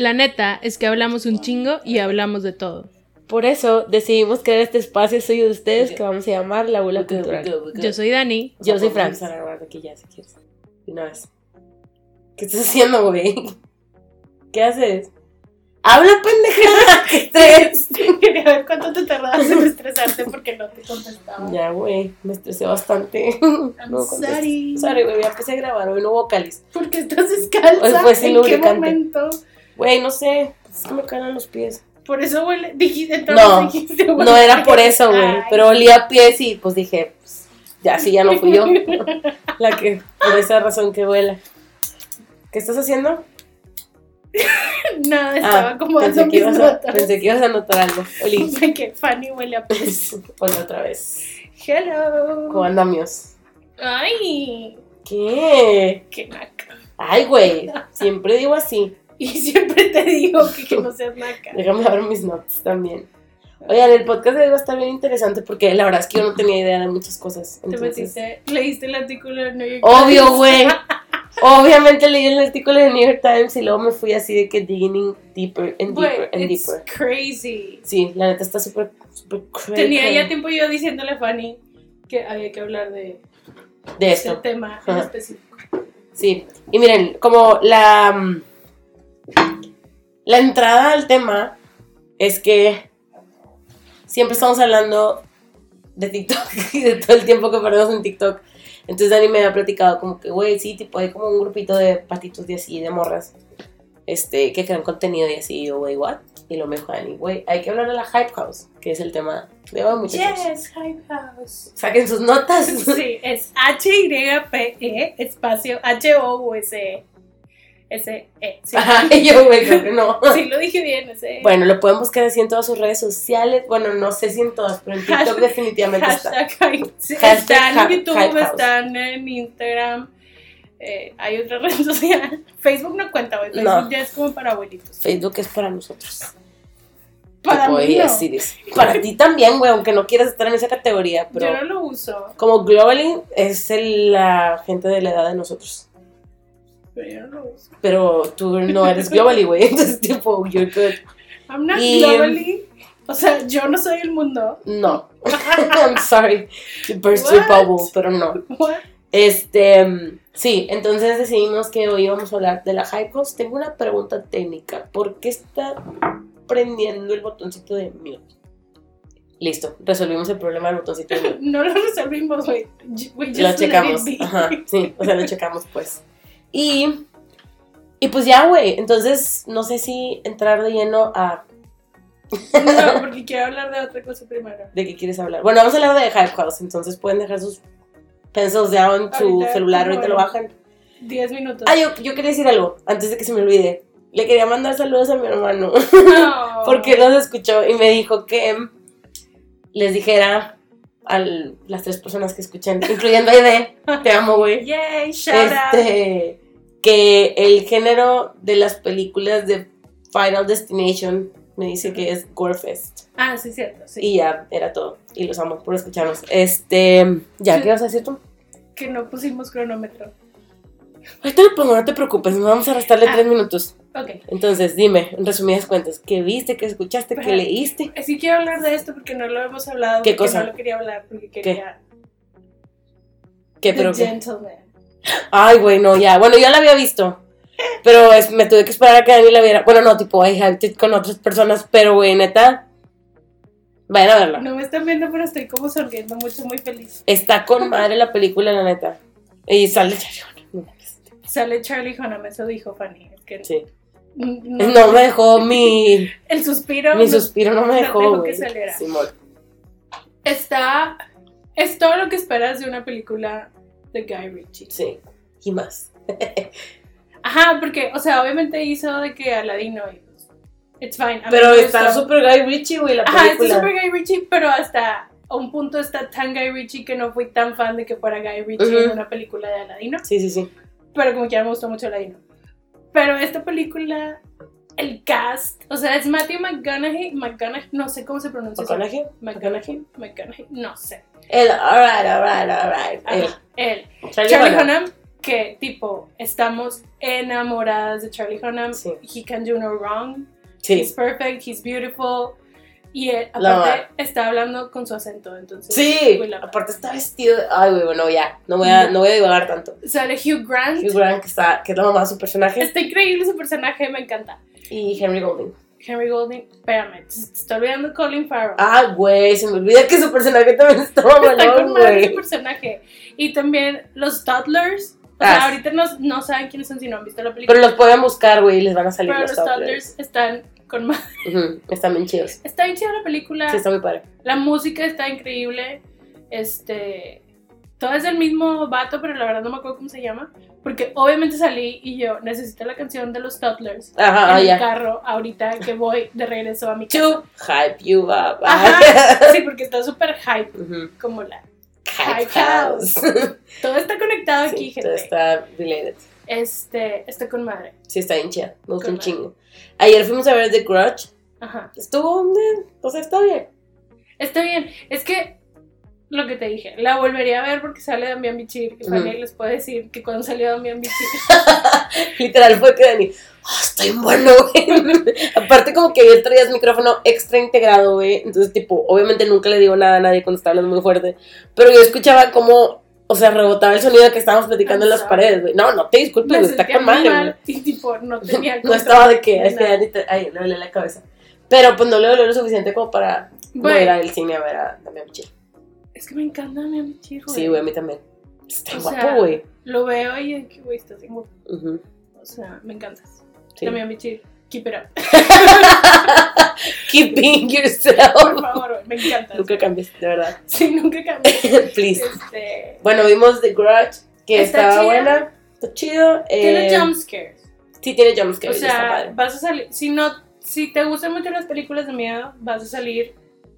La neta es que hablamos un chingo y hablamos de todo. Por eso decidimos crear este espacio suyo de ustedes que vamos a llamar La Bula Cultural. Yo soy Dani. Yo soy Fran. Vamos a grabar de aquí ya, si quieres. Una vez. ¿Qué estás haciendo, güey? ¿Qué haces? ¡Habla, pendeja! ¡Qué estrés! Quería ver cuánto te tardabas en estresarte porque no te contestaba. Ya, güey, me estresé bastante. I'm sorry. Sorry, güey, ya empecé a grabar, hoy no hubo cáliz. ¿Por qué estás descalza? Hoy fue sin ¿En qué lubricante. momento? Güey, no sé, es que me caen los pies. Por eso huele, dijiste, entonces No, dijiste, huele No era por pies. eso, güey, pero olía a pies y pues dije, pues, ya sí, ya no fui yo. La que, por esa razón que huela. ¿Qué estás haciendo? Nada, estaba como Ah, pensé que, ibas a, pensé que ibas a notar algo. Oli, De que Fanny huele a pez. ponlo otra vez. Hello. ¿Cómo andamios? Ay, ¿Qué? qué naca. Ay, güey, siempre digo así. Y siempre te digo que, que no seas naca. Déjame ver mis notas también. Oigan, el podcast de hoy va a estar bien interesante porque la verdad es que yo no tenía idea de muchas cosas. Te Entonces, metiste, leíste el artículo de New York obvio, Times. güey. Obviamente leí el artículo de New York Times y luego me fui así de que digging deeper and deeper and it's deeper. crazy. Sí, la neta está súper, súper crazy. Tenía ya tiempo yo diciéndole a Fanny que había que hablar de de este esto. tema en específico. Sí, y miren, como la, mm, la entrada al tema es que siempre estamos hablando de TikTok y de todo el tiempo que perdemos en TikTok. Entonces Dani me había platicado como que, güey, sí, tipo, hay como un grupito de patitos de así, de morras, este, que crean contenido y así, yo, güey, what? Y lo me dijo Dani, güey, hay que hablar de la Hype House, que es el tema de hoy, muchachos. Yes, Hype House. Saquen sus notas. Sí, es H-Y-P-E espacio H-O-U-S-E. S-E. Sí. Ajá, y yo, güey, creo que no. Sí, lo dije bien, ese. Bueno, lo pueden buscar así en todas sus redes sociales. Bueno, no sé si en todas, pero en TikTok Hashtag- definitivamente está. Hashtag. Sí, Hashtag están en YouTube, están en Instagram. eh, hay otra red social. Facebook no cuenta, güey. Facebook No. ya es como para abuelitos. Facebook es para nosotros. Para mí no. sí. Para ti también, güey, aunque no quieras estar en esa categoría, pero Yo no lo uso, como globally es el- la gente de la edad de nosotros. Pero tú no eres globally, güey. Entonces, tipo, you're good. I'm not Y- globally. O sea, yo no soy el mundo. No. I'm sorry to burst your What? bubble, pero no. What? Este, mm, sí, entonces decidimos que hoy íbamos a hablar de la Hype House. Tengo una pregunta técnica. ¿Por qué está prendiendo el botoncito de mute? Listo, resolvimos el problema del botoncito de mute. No lo resolvimos, güey. Lo checamos. Ajá, sí, o sea, lo checamos pues. Y, y pues ya, güey, entonces no sé si entrar de lleno a... No, porque quiero hablar de otra cosa primero. ¿De qué quieres hablar? Bueno, vamos a hablar de Hype House, entonces pueden dejar sus pencils down en su Ahorita, celular, ahorita lo bajan. 10 minutos. Ah, yo, yo quería decir algo, antes de que se me olvide. Le quería mandar saludos a mi hermano, No. porque los escuchó y me dijo que les dijera a las tres personas que escuchen, incluyendo a Aide, te amo, güey, Yay, shout out. este, que el género de las películas de Final Destination me dice que es Gorefest. Ah, sí, cierto. Sí. Y ya, era todo. Y los amo por escucharnos. Este, ¿ya Sí. qué vas a decir tú? Que no pusimos cronómetro. Ahorita lo pongo, no te preocupes, nos vamos a restarle Ah. tres minutos. Ok. Entonces, dime, en resumidas cuentas, ¿qué viste, qué escuchaste, qué leíste? Sí quiero hablar de esto porque no lo hemos hablado. ¿Qué porque cosa? no lo quería hablar porque quería. ¿Qué, The pero qué? Gentleman. Ay, güey, no, ya. Bueno, ya la había visto. Pero es- me tuve que esperar a que Dani la viera. Bueno, no, tipo, I it con otras personas, pero, güey, neta, vayan a verla. No me están viendo, pero estoy como sonriendo mucho, muy feliz. Está con madre la película, la neta. Y sale Sale Charlie Hunnam, eso dijo Fanny. es que Sí. No, No me dejó mi, El suspiro. mi no- suspiro, no me no dejó, güey. que saliera. Simón. Está. Es todo lo que esperas de una película de Guy Ritchie. Sí, y más. Ajá, porque, o sea, obviamente hizo de que Aladino y pues, it's fine. Pero está súper Guy Ritchie, güey, la Ajá, película. está super Guy Ritchie, pero hasta un punto está tan Guy Ritchie que no fui tan fan de que fuera Guy Ritchie en una película de Aladino. Sí, sí, sí. Pero como quiera me gustó mucho Aladino. Pero esta película, el cast, o sea, es Matthew McConaughey, McConaughey, no sé cómo se pronuncia. ¿McConaughey? McConaughey, McConaughey, no sé. El, alright, alright, alright. Él. Charlie, Charlie Hunnam. Hunnam, que tipo estamos enamoradas de Charlie Hunnam. Sí. He can do no wrong. Sí. He's perfect, he's beautiful. Y él, aparte está hablando con su acento, entonces. Sí, aparte está vestido. de- Ay, güey, bueno, ya. No voy a, No. no voy a divagar tanto. Sale Hugh Grant. Hugh Grant, que, está, que es la mamá de su personaje. Está increíble su personaje, me encanta. Y Henry Golding. Henry Golding, espérame, te te estoy olvidando Colin Farrell. Ah, güey, se me olvida que su personaje también estaba Está con malón, madre ese güey. personaje. Y también los toddlers. O Ah, sea, sí. ahorita no, no saben quiénes son si no han visto la película. Pero los pueden buscar, güey, y les van a salir Pero los toddlers están con madre. Ujú, Están bien chidos. Está bien chida la película. Sí, está muy padre. La música está increíble. Este. Todo es del mismo vato, pero la verdad no me acuerdo cómo se llama. Porque obviamente salí y yo necesito la canción de los Toddlers Ajá, en ah, el carro ahorita que voy de regreso a mi casa. To hype you up. Ajá, sí, porque está súper hype, Ujú. como la. Hype Hype house. Todo está conectado aquí, Sí, todo gente. está related. Este, está con madre. Sí, está bien chida. Me gusta un madre. chingo. Ayer fuimos a ver The Grudge. Ajá. Estuvo bien. O sea, está bien. Está bien. Es que lo que te dije, la volvería a ver porque sale Damián Bichir. Y. Fanny les puede decir que cuando salió Damián Bichir. Literal fue que Dani, "Ah, estoy bueno, güey. Aparte como que él traía el micrófono extra integrado, güey. Entonces, tipo, obviamente nunca le digo nada a nadie cuando está hablando muy fuerte. Pero yo escuchaba como, o sea, rebotaba el sonido que estábamos platicando en las paredes, güey. No, no te disculpes, güey, está con madre, mal y tipo no tenía No estaba de que, es que ay, le duele la cabeza. Pero pues no le dolió lo suficiente como para no Güey, ir al cine a ver a Damián Bichir. es que me encanta Damián Bichir, güey. Sí, güey, a mí también. Está O guapo, güey. Lo veo y es que, güey, estás bien guapo. O sea, me encantas. sí. Damián Bichir, keep it up. Keep being Por yourself. favor, güey, me encantas. Nunca cambies, de verdad. Sí, nunca cambies. Please. Este, Bueno, vimos The Grudge, que Está estaba chida. buena. Está chido. tiene eh, jump scares. Sí, tiene jumpscares. O sea, vas a salir, si no, si te gustan mucho las películas de miedo, vas a salir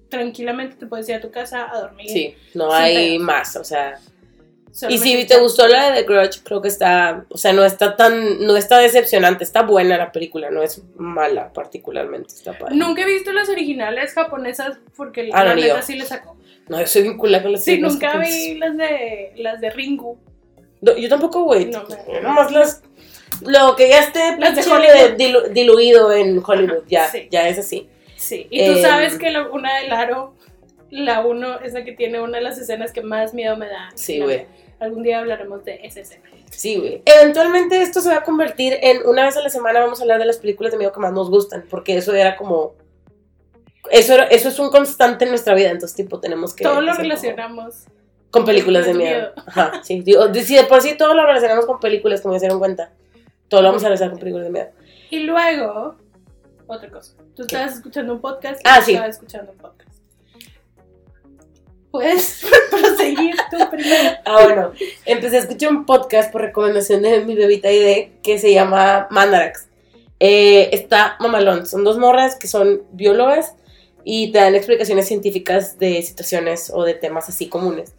tranquilamente, te puedes ir a tu casa a dormir. Sí, no hay pedos. más, o sea. Y si te gustó la de The Grudge, creo que está, o sea, no está tan, no está decepcionante, está buena la película, no es mala particularmente, está padre. Nunca he visto las originales japonesas porque Ah, la neta sí le sacó. No, yo soy vinculada con las Sí, nunca japonesas. vi las de las de Ringu. No, yo tampoco, güey. No, Nomás las. Lo que ya esté Las de pinche Hollywood. dilu- diluido en Hollywood, ya, Sí. ya es así. Sí. Y tú Em, sabes que la, una del aro, la uno es la que tiene una de las escenas que más miedo me da. Sí, güey. Algún día hablaremos de esa escena. Sí, güey. Eventualmente esto se va a convertir en una vez a la semana vamos a hablar de las películas de miedo que más nos gustan, porque eso era como eso era- eso es un constante en nuestra vida, entonces tipo tenemos que Todo lo relacionamos. con películas de miedo. Ajá, sí, digo, si de por sí todo lo relacionamos con películas, como se dieron cuenta. Todo lo vamos a relacionar con películas de miedo. Y luego, otra cosa. Tú estabas escuchando un podcast. y Ah, yo sí. Estaba escuchando un podcast. Puedes proseguir tú primero. Ah, bueno, empecé a escuchar un podcast por recomendación de mi bebita ID que se llama Mandarax. Eh, está mamalón, son dos morras que son biólogas y te dan explicaciones científicas de situaciones o de temas así comunes.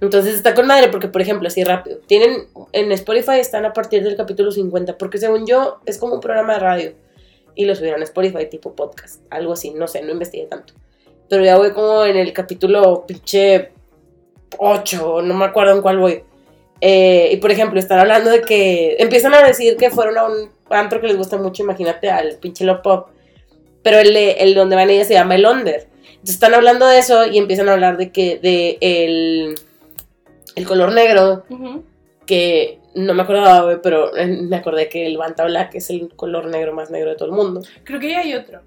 Entonces está con madre porque, por ejemplo, así rápido, tienen en Spotify están a partir del capítulo 50, porque según yo es como un programa de radio y lo subieron a Spotify tipo podcast, algo así, no sé, no investigué tanto. Pero ya voy como en el capítulo pinche 8, no me acuerdo en cuál voy. Eh, y por ejemplo, están hablando de que empiezan a decir que fueron a un antro que les gusta mucho, imagínate, al pinche Love Pop. Pero el, el donde van ellas se llama el Under. Entonces están hablando de eso y empiezan a hablar de que de el, el color negro, que no me acordaba, pero eh, me acordé que el Banta Black es el color negro más negro de todo el mundo. Creo que ya hay otro.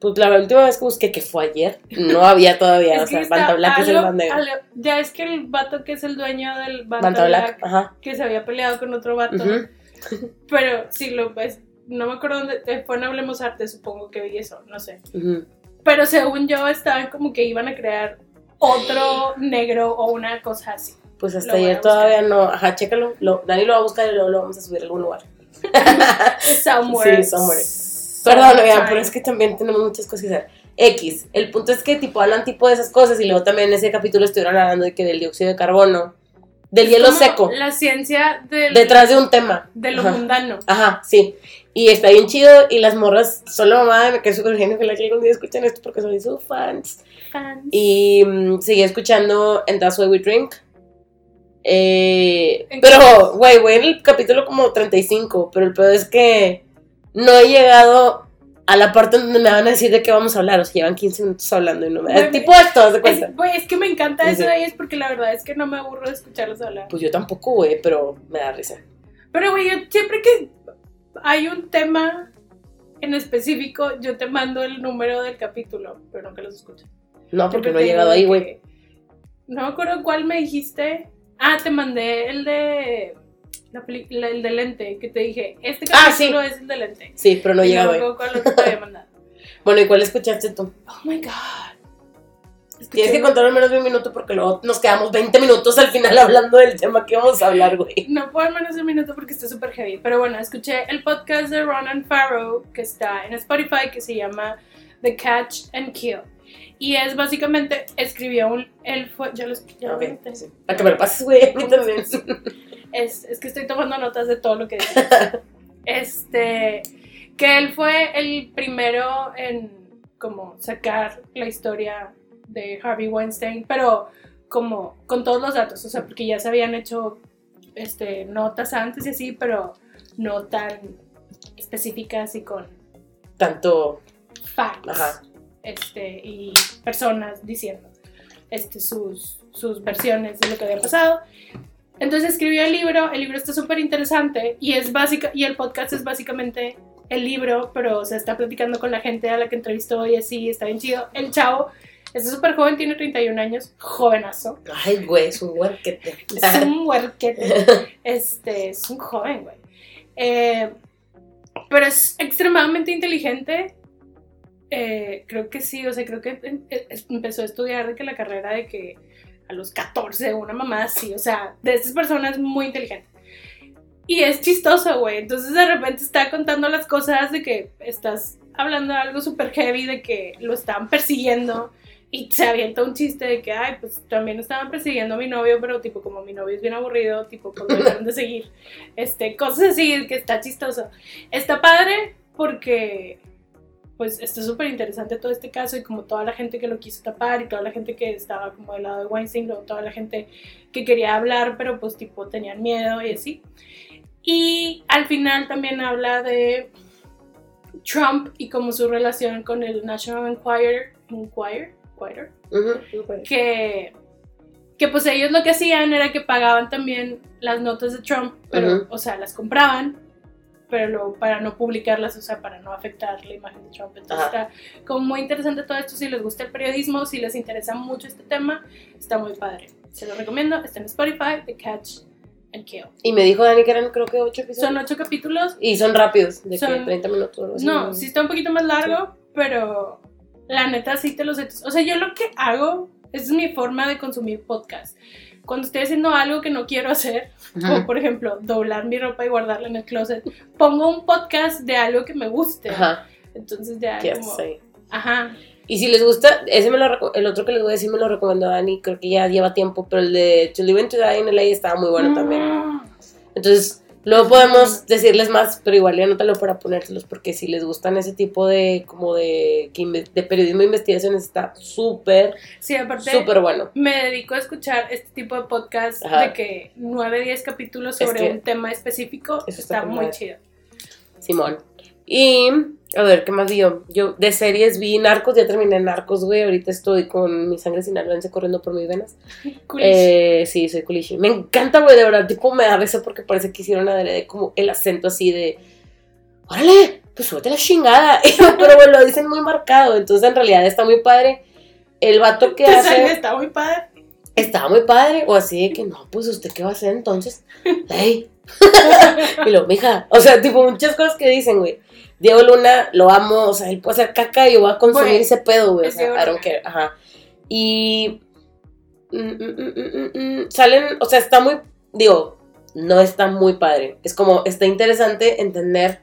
Pues la última vez que busqué, que fue ayer, no había todavía, Es o sea, Banta Black es el algo- ya es que el vato que es el dueño del Banta, Banta Black, Black, ajá. que se había peleado con otro vato. Pero si lo ves, no me acuerdo dónde, eh, fue en Hablemos Arte, supongo que vi eso, no sé. Pero según yo, estaban como que iban a crear otro negro o una cosa así. Pues hasta ayer todavía no. Ajá, chécalo. Lo, Dani lo va a buscar y luego lo vamos a subir a algún lugar. Somewhere. Sí, somewhere. Perdón, Sometime. pero es que también tenemos muchas cosas que hacer. X. El punto es que tipo hablan tipo de esas cosas y luego también en ese capítulo estuvieron hablando de que del dióxido de carbono, del Es hielo como seco, La ciencia del, detrás de un tema. de lo Ajá. mundano. Ajá, sí. Y está bien chido y las morras, solo mamá, me quedé súper genio que la que algún día escuchen esto porque soy sus fans. Fans. Y seguí escuchando And That's Why We Drink. Eh, ¿En pero, güey, voy en el capítulo como 35, pero el peor es que no he llegado a la parte donde me van a decir de qué vamos a hablar. O sea, llevan 15 minutos hablando y no me... Güey, tipo esto, de Es, cuenta. güey, es que me encanta eso de ellos porque la verdad es que no me aburro de escucharlos hablar. Pues yo tampoco, güey, pero me da risa. Pero, güey, yo siempre que hay un tema en específico, yo te mando el número del capítulo, pero nunca los escucho. No, porque Siempre no he llegado ahí, güey. No me acuerdo cuál me dijiste. Ah, te mandé el de. La el de lente, que te dije, este Ah, sí. capítulo es el de lente. Sí, pero no ahí. acuerdo cuál otro te había mandado. Bueno, ¿y cuál escuchaste tú? Oh my god. Escuché- Tienes que contar al menos de un minuto porque luego nos quedamos 20 minutos al final hablando del tema que vamos a hablar, güey. No puedo al menos un minuto porque está súper heavy. Pero bueno, escuché el podcast de Ronan Farrow que está en Spotify que se llama The Catch and Kill. Y es básicamente, escribió un. Él fue. Yo lo ya lo Ok, conté. sí. Para que me lo pases, güey, a mí también. Es, es que estoy tomando notas de todo lo que dice. este. Que él fue el primero en como sacar la historia de Harvey Weinstein, pero como con todos los datos, o sea, porque ya se habían hecho este, notas antes y así, pero no tan específicas y con Tanto, facts Ajá. este, y personas diciendo este, sus, sus versiones de lo que había pasado. Entonces escribió el libro, el libro está súper interesante y es básica, y el podcast es básicamente el libro, pero o sea, está platicando con la gente a la que entrevistó y así, está bien chido. El chavo está súper joven, tiene 31 años, jovenazo. ay, güey, es un huerquete. Es un huerquete. Este, es un joven, güey. Eh, pero es extremadamente inteligente. Eh, creo que sí, o sea, creo que em- em- empezó a estudiar de que la carrera de que a los 14, una mamá así, o sea, de estas personas muy inteligente. Y es chistoso, güey. Entonces de repente está contando las cosas de que estás hablando de algo súper heavy, de que lo estaban persiguiendo. Y se avienta un chiste de que, ay, pues también estaban persiguiendo a mi novio, pero tipo, como mi novio es bien aburrido, tipo, pues lo dejaron de seguir. Este, cosas así, que está chistoso. Está padre porque, pues, está súper interesante todo este caso y como toda la gente que lo quiso tapar y toda la gente que estaba como del lado de Weinstein, luego toda la gente que quería hablar, pero pues, tipo, tenían miedo y así. Y al final también habla de Trump y como su relación con el National Enquirer, Enquirer, Enquirer que, que pues ellos lo que hacían era que pagaban también las notas de Trump, pero, o sea, las compraban, pero para no publicarlas, o sea, para no afectar la imagen de Trump. Entonces Ajá. está como muy interesante todo esto, si les gusta el periodismo, si les interesa mucho este tema, está muy padre. Se lo recomiendo, está en Spotify, The Catch and Kill. Y me dijo Dani que eran creo que 8 episodios. Son ocho capítulos, Y son rápidos, de que Son- 30 minutos o algo así. No, sí está un poquito más largo, pero la neta sí te los... O sea, yo lo que hago, esa es mi forma de consumir podcast. Cuando estoy haciendo algo que no quiero hacer, como por ejemplo doblar mi ropa y guardarla en el closet, pongo un podcast de algo que me guste. Ajá, Entonces ya como... Ajá. Y si les gusta, ese me lo el otro que les voy a decir me lo recomendó Dani, creo que ya lleva tiempo, pero el de To Live and To Die in LA estaba muy bueno también. Mm. Entonces, luego podemos decirles más, pero igual ya anótalo para ponérselos, porque si les gustan ese tipo de, como de, de periodismo de investigaciones, está súper, Sí, aparte... súper bueno. Me dedico a escuchar este tipo de podcast Ajá. de que 9, 10 capítulos Es sobre que un tema específico. está muy chido. Simón. Y, a ver, ¿qué más vi yo? Yo de series vi Narcos, ya terminé Narcos, güey, ahorita estoy con mi sangre sinaloense corriendo por mis venas. Eh, sí, soy culichi. Me encanta, güey, de verdad. Tipo, me da risa porque parece que hicieron adrede como el acento así de. ¡Órale! Pues súbete la chingada. Pero, güey, lo dicen muy marcado. Entonces, en realidad está muy padre. El vato que hace. está muy padre. Estaba muy padre. O así de que, no, pues, ¿usted qué va a hacer entonces? ¡Ey! y lo, mija. O sea, tipo, muchas cosas que dicen, güey. Diego Luna, lo amo. O sea, él puede hacer caca y yo voy a consumir ese pedo, güey. O sea, I don't care. Ajá. Y. mm, mm, mm, mm, mm, salen, o sea, está muy, digo, no está muy padre. Es como, está interesante entender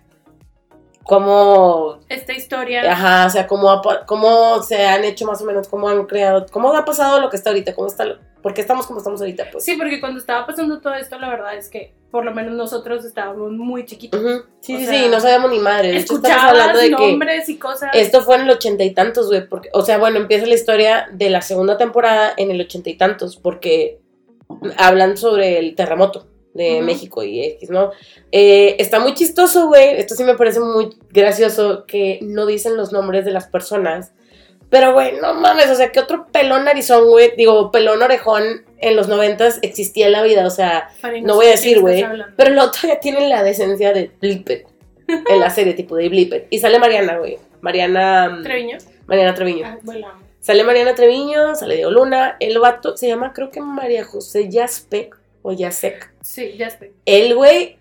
cómo, Esta historia. ajá, o sea, cómo, ha cómo se han hecho más o menos, cómo han creado, cómo ha pasado lo que está ahorita, cómo está, lo- por qué estamos como estamos ahorita, pues. Sí, porque cuando estaba pasando todo esto, la verdad es que por lo menos nosotros estábamos muy chiquitos. Sí, O sí, sea, sí, no sabíamos ni madre. De hecho, hablando de que nombres y cosas. esto fue en el ochenta y tantos, güey, porque, o sea, bueno, empieza la historia de la segunda temporada en el ochenta y tantos, porque hablan sobre el terremoto de. México y X, ¿no? Eh, está muy chistoso, güey. Esto sí me parece muy gracioso que no dicen los nombres de las personas. Pero, güey, no mames, o sea, ¿qué otro pelón narizón, güey? Digo, pelón orejón en los noventas existía en la vida, o sea, no voy a decir, güey. Pero el otro ya tiene la decencia de Blipet en la serie, tipo de Blipet. Y sale Mariana, güey. Mariana. Treviño. Mariana Treviño. Ah, bueno. Sale Mariana Treviño, sale Diego Luna. El vato se llama, creo que María José Yaspec o Yasek. Sí, ya estoy. El güey.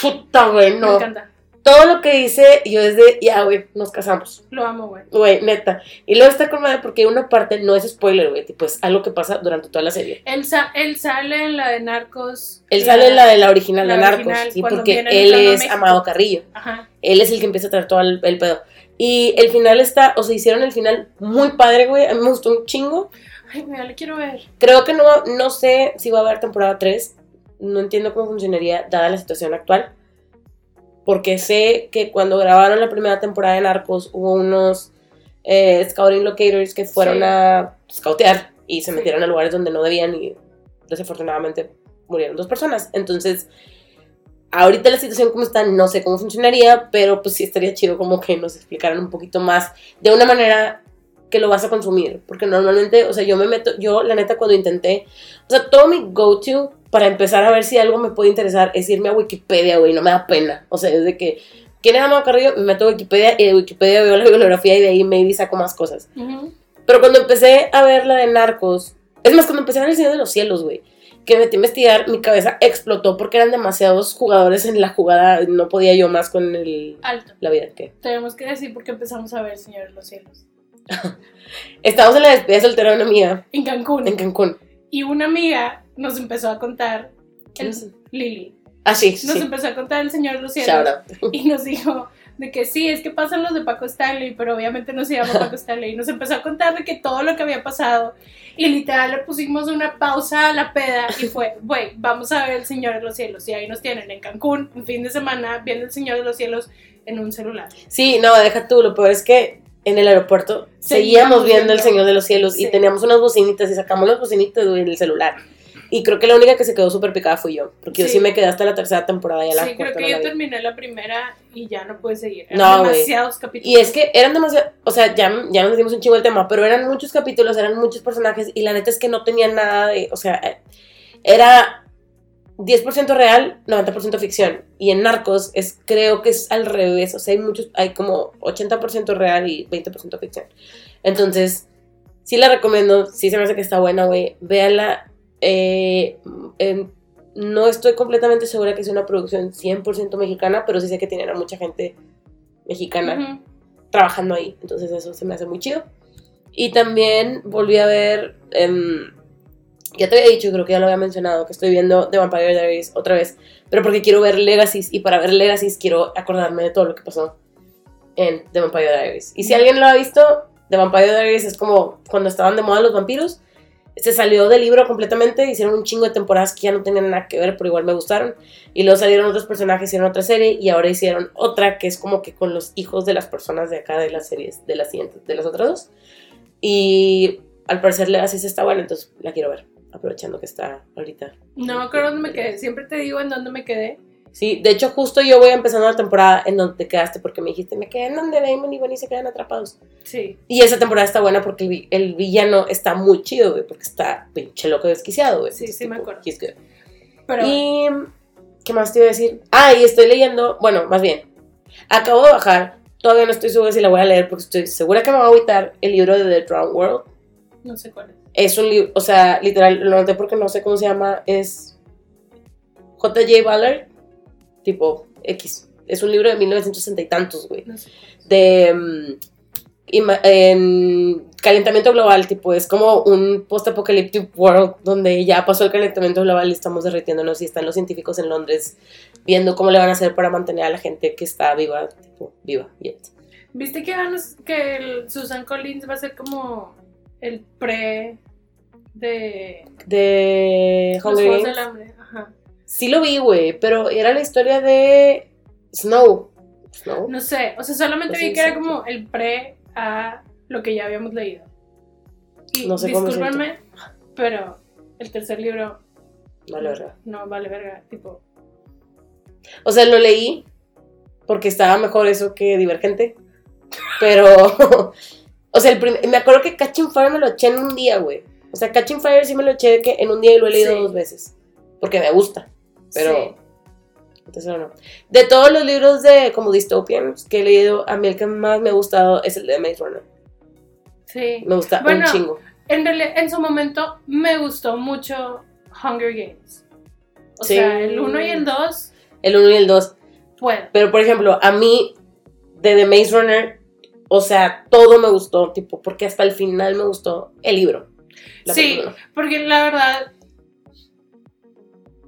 Puta, güey, Me no. encanta. Todo lo que dice, yo es de, ya, güey, nos casamos. Lo amo, güey. Güey, neta. Y luego está con madre porque una parte no es spoiler, güey. Tipo, es algo que pasa durante toda la serie. Él, sa- él sale en la de Narcos. Él sale en la de la original la de Narcos, original, sí, porque él es México. Amado Carrillo. Ajá. Él es el que empieza a traer todo el, el pedo. Y el final está, o sea, hicieron el final muy padre, güey. A mí me gustó un chingo. Ay, mira, le quiero ver. Creo que no, no sé si va a haber temporada 3. No entiendo cómo funcionaría dada la situación actual. Porque sé que cuando grabaron la primera temporada de Narcos hubo unos eh, scouting locators que fueron Sí. a scoutear y se Sí. metieron a lugares donde no debían y desafortunadamente murieron dos personas. Entonces, ahorita la situación como está, no sé cómo funcionaría, pero pues sí estaría chido como que nos explicaran un poquito más de una manera que lo vas a consumir. Porque normalmente, o sea, yo me meto, yo la neta cuando intenté, o sea, todo mi go-to para empezar a ver si algo me puede interesar es irme a Wikipedia, güey, no me da pena. O sea, desde que, ¿quién es Amado Carrillo? Me meto a Wikipedia y de Wikipedia veo la bibliografía y de ahí maybe saco más cosas. Pero cuando empecé a ver la de Narcos, es más, cuando empecé a ver El Señor de los Cielos, güey, que me metí a investigar, mi cabeza explotó porque eran demasiados jugadores en la jugada, no podía yo más con el, Alto. la vida que... Tenemos que decir porque empezamos a ver Señor de los Cielos. Estábamos en la despedida soltera de una amiga En Cancún. en Cancún. Y una amiga nos empezó a contar. ¿Quién El, es? Lili. Ah, sí, Nos sí. empezó a contar el Señor de los Cielos. Shout out. Y nos dijo de que sí, es que pasan los de Paco Stanley, pero obviamente no se llama Paco Stanley. Y nos empezó a contar de que todo lo que había pasado. Y literal le pusimos una pausa a la peda y fue, güey, vamos a ver el Señor de los Cielos. Y ahí nos tienen en Cancún, un fin de semana, viendo el Señor de los Cielos en un celular. Sí, no, deja tú, lo peor es que en el aeropuerto Seguíamos seguíamos viendo El. Señor de los Cielos y teníamos unas bocinitas y sacamos las bocinitas el celular. Y creo que la única que se quedó súper picada fui yo, porque yo Sí. me quedé hasta la tercera temporada y a la sí, creo que no yo terminé la primera y ya no pude seguir. Eran No, demasiados capítulos. Y es que eran demasiado, o sea, ya, ya nos dimos un chingo el tema, pero eran muchos capítulos, eran muchos personajes y la neta es que no tenían nada de, o sea, era 10% real, 90% ficción. Y en Narcos es, creo que es al revés, o sea, hay muchos, hay como 80% real y 20% ficción. Entonces, sí la recomiendo, sí se me hace que está buena, güey, véanla. Eh, no estoy completamente segura que sea una producción 100% mexicana, pero sí sé que tienen a mucha gente mexicana trabajando ahí. Entonces eso se me hace muy chido. Y también volví a ver, em, ya te había dicho, creo que ya lo había mencionado, que estoy viendo The Vampire Diaries otra vez, pero porque quiero ver Legacies y para ver Legacies quiero acordarme de todo lo que pasó en The Vampire Diaries. Y si alguien lo ha visto, The Vampire Diaries es como cuando estaban de moda los vampiros. Se salió del libro completamente, hicieron un chingo de temporadas que ya no tenían nada que ver, pero igual me gustaron. Y luego salieron otros personajes, hicieron otra serie y ahora hicieron otra que es como que con los hijos de las personas de acá de las series, de las siguientes, de las otras dos. Y al parecer Legacy está buena, entonces la quiero ver, aprovechando que está ahorita. No acuerdo dónde me quedé. Siempre te digo en dónde me quedé. Sí, de hecho justo yo voy empezando la temporada en donde te quedaste porque me dijiste, me quedé en donde Damon y Bonnie se quedan atrapados. Sí. Y esa temporada está buena porque el, el villano está muy chido, güey, porque está pinche loco desquiciado, güey. Sí, sí me acuerdo. Pero Y, ¿qué más te iba a decir? Ah, y estoy leyendo, bueno, más bien, acabo de bajar, todavía no estoy segura si la voy a leer porque estoy segura que me va a agüitar el libro de The Drowned World. no sé cuál es. Es un libro, o sea, literal, lo noté porque no sé cómo se llama, es J.J. Ballard, tipo X. Es un libro de 1960 y tantos, güey. No sé. De ima- en calentamiento global, tipo, es como un post-apocalyptic world donde ya pasó el calentamiento global y estamos derritiéndonos y están los científicos en Londres viendo cómo le van a hacer para mantener a la gente que está viva, tipo, viva. yet. ¿Viste que, que el Susan Collins va a ser como el pre de De los Hunger Games. del Hambre? Ajá. Sí lo vi, güey, pero era la historia de Snow. Snow. No sé, o sea, solamente Pues vi que era como el pre a lo que ya habíamos leído. Y No sé cómo discúlpenme, pero el tercer libro Vale, verga. no vale verga, tipo. O sea, lo leí porque estaba mejor eso que Divergente. Pero, o sea, el prim- me acuerdo que Catching Fire me lo eché en un día, güey. O sea, Catching Fire sí me lo eché que en un día y lo he leído Sí. dos veces. Porque me gusta. Pero, Sí. no. De todos los libros de como dystopians que he leído, a mí el que más me ha gustado es el de Maze Runner. Sí. Me gusta Bueno, un chingo. En, reali- en su momento me gustó mucho Hunger Games. O Sí. sea, el 1 y el 2 El 1 y el 2. puedo. Pero, por ejemplo, a mí, de The Maze Runner, o sea, todo me gustó, tipo, porque hasta el final me gustó el libro. Sí. película. Porque la verdad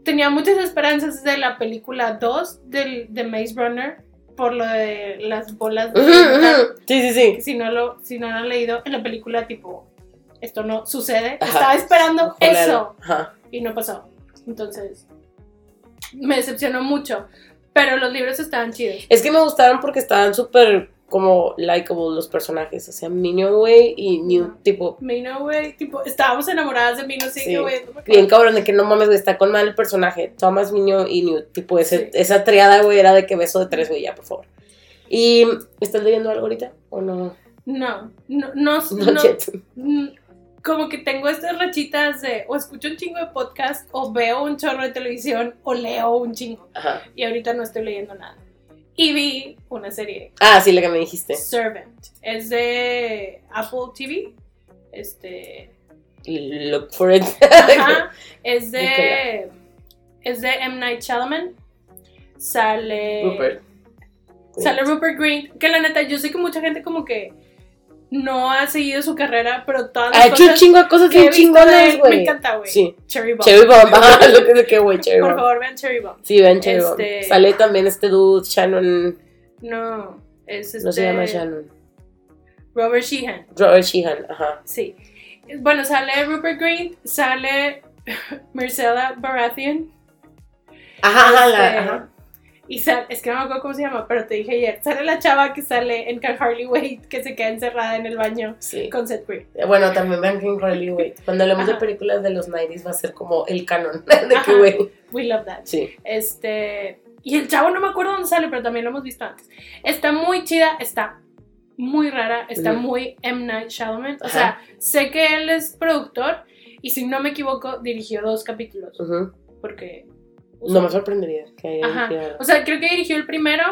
tenía muchas esperanzas de la película 2 del, de Maze Runner por lo de las bolas de Ujú, ujú. Sí, sí, sí. si no lo si no lo han leído en la película tipo esto no sucede Ajá. estaba esperando eso Ajá. y no pasó entonces me decepcionó mucho pero los libros estaban chidos Es que me gustaron porque estaban súper como likable los personajes. O sea, Minion, güey, y New, tipo, Mino güey tipo estábamos enamoradas de Mino sí, güey no bien cabrón, de que no mames, güey, está con mal el personaje. Thomas, Minion y New, tipo, ese, Sí. esa triada, güey, era de que beso de tres, güey, ya, por favor. ¿Y estás leyendo algo ahorita? ¿O no? no no no, No, no-. Mm, como que tengo estas rachitas de o escucho un chingo de podcast o veo un chorro de televisión o leo un chingo Ajá. y ahorita no estoy leyendo nada y vi una serie Ah, sí, la que me dijiste. Servant es de Apple TV este Look for it. ajá, es de es de M Night Shyamalan sale Rupert. sale Rupert Green que la neta yo sé que mucha gente como que no ha seguido su carrera pero todas las Ha hecho un chingo de cosas bien chingonas, güey. me encanta güey Sí. Cherry Bomb Cherry Bomb, ajá, lo que de que, güey, Cherry por Bomb. favor vean Cherry Bomb Sí, ven Cherry Bomb. Este- Sale también este dude, Shannon, No, es este. no se llama Shannon. Robert Sheehan, Robert Sheehan, ajá. sí. Bueno, sale Rupert Green, sale Marcella Baratheon. Ajá, ajá, este, ajá. Y sale, es que no me acuerdo cómo se llama, pero te dije ayer. Sale la chava que sale en Can Hardly Wait, que se queda encerrada en el baño Sí. con Seth Green. Bueno, también vean King Riley, güey. Cuando hablemos de películas de los 90s va a ser como el canon de que, güey. We love that. Sí. Este. Y el chavo no me acuerdo dónde sale, pero también lo hemos visto antes. Está muy chida, está muy rara, está Ujú. muy M. Night Shyamalan. O Ajá. sea, sé que él es productor y si no me equivoco, dirigió dos capítulos. Ujú. Porque. No me sorprendería que haya Ajá. dirigido- O sea, creo que dirigió el primero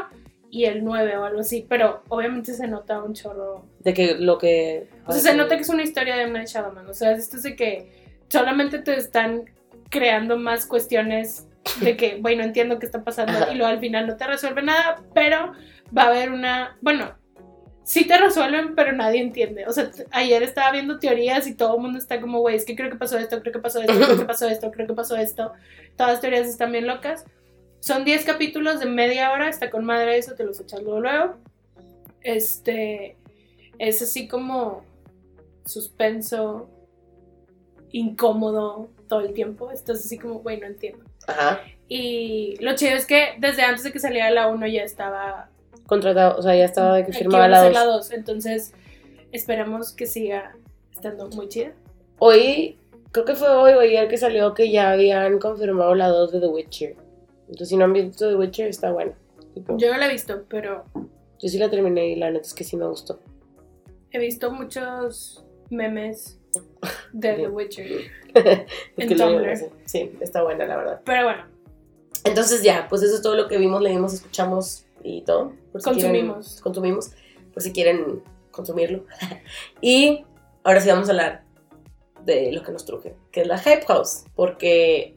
y el nueve o algo así, pero obviamente se nota un chorro. De que lo que. O sea, se nota que es una historia de. Night Shyamalan. O sea, esto es de que solamente te están creando más cuestiones de que, bueno, entiendo qué está pasando Ajá. y luego al final no te resuelve nada, pero va a haber una, bueno, sí te resuelven, pero nadie entiende. O sea, ayer estaba viendo teorías y todo el mundo está como, güey, es que creo que pasó esto, creo que pasó esto, creo que pasó esto, creo que pasó esto. Todas las teorías están bien locas. Son 10 capítulos de media hora, está con madre eso, te los echas luego luego. Este, es así como suspenso, incómodo todo el tiempo. Estás así como, güey, no entiendo. Ajá. Y lo chido es que desde antes de que saliera la 1 ya estaba Contratado, o sea, ya estaba de que firmaba la ser 2. la 2. Entonces, esperamos que siga estando muy chida. Hoy, creo que fue hoy o ayer que salió que ya habían confirmado la 2 de The Witcher. Entonces, si no han visto The Witcher, está buena. Tipo, yo, Yo no la he visto, pero sí la terminé y la neta es que sí me gustó. he visto muchos memes de The. Witcher. En que Tumblr. Sí, está buena, la verdad. Pero bueno, Entonces ya, pues eso es todo lo que vimos, leímos, escuchamos y todo. Por si Consumimos. quieren- consumimos, por si quieren consumirlo. y ahora sí vamos a hablar de lo que nos truje, que es la Hype House, porque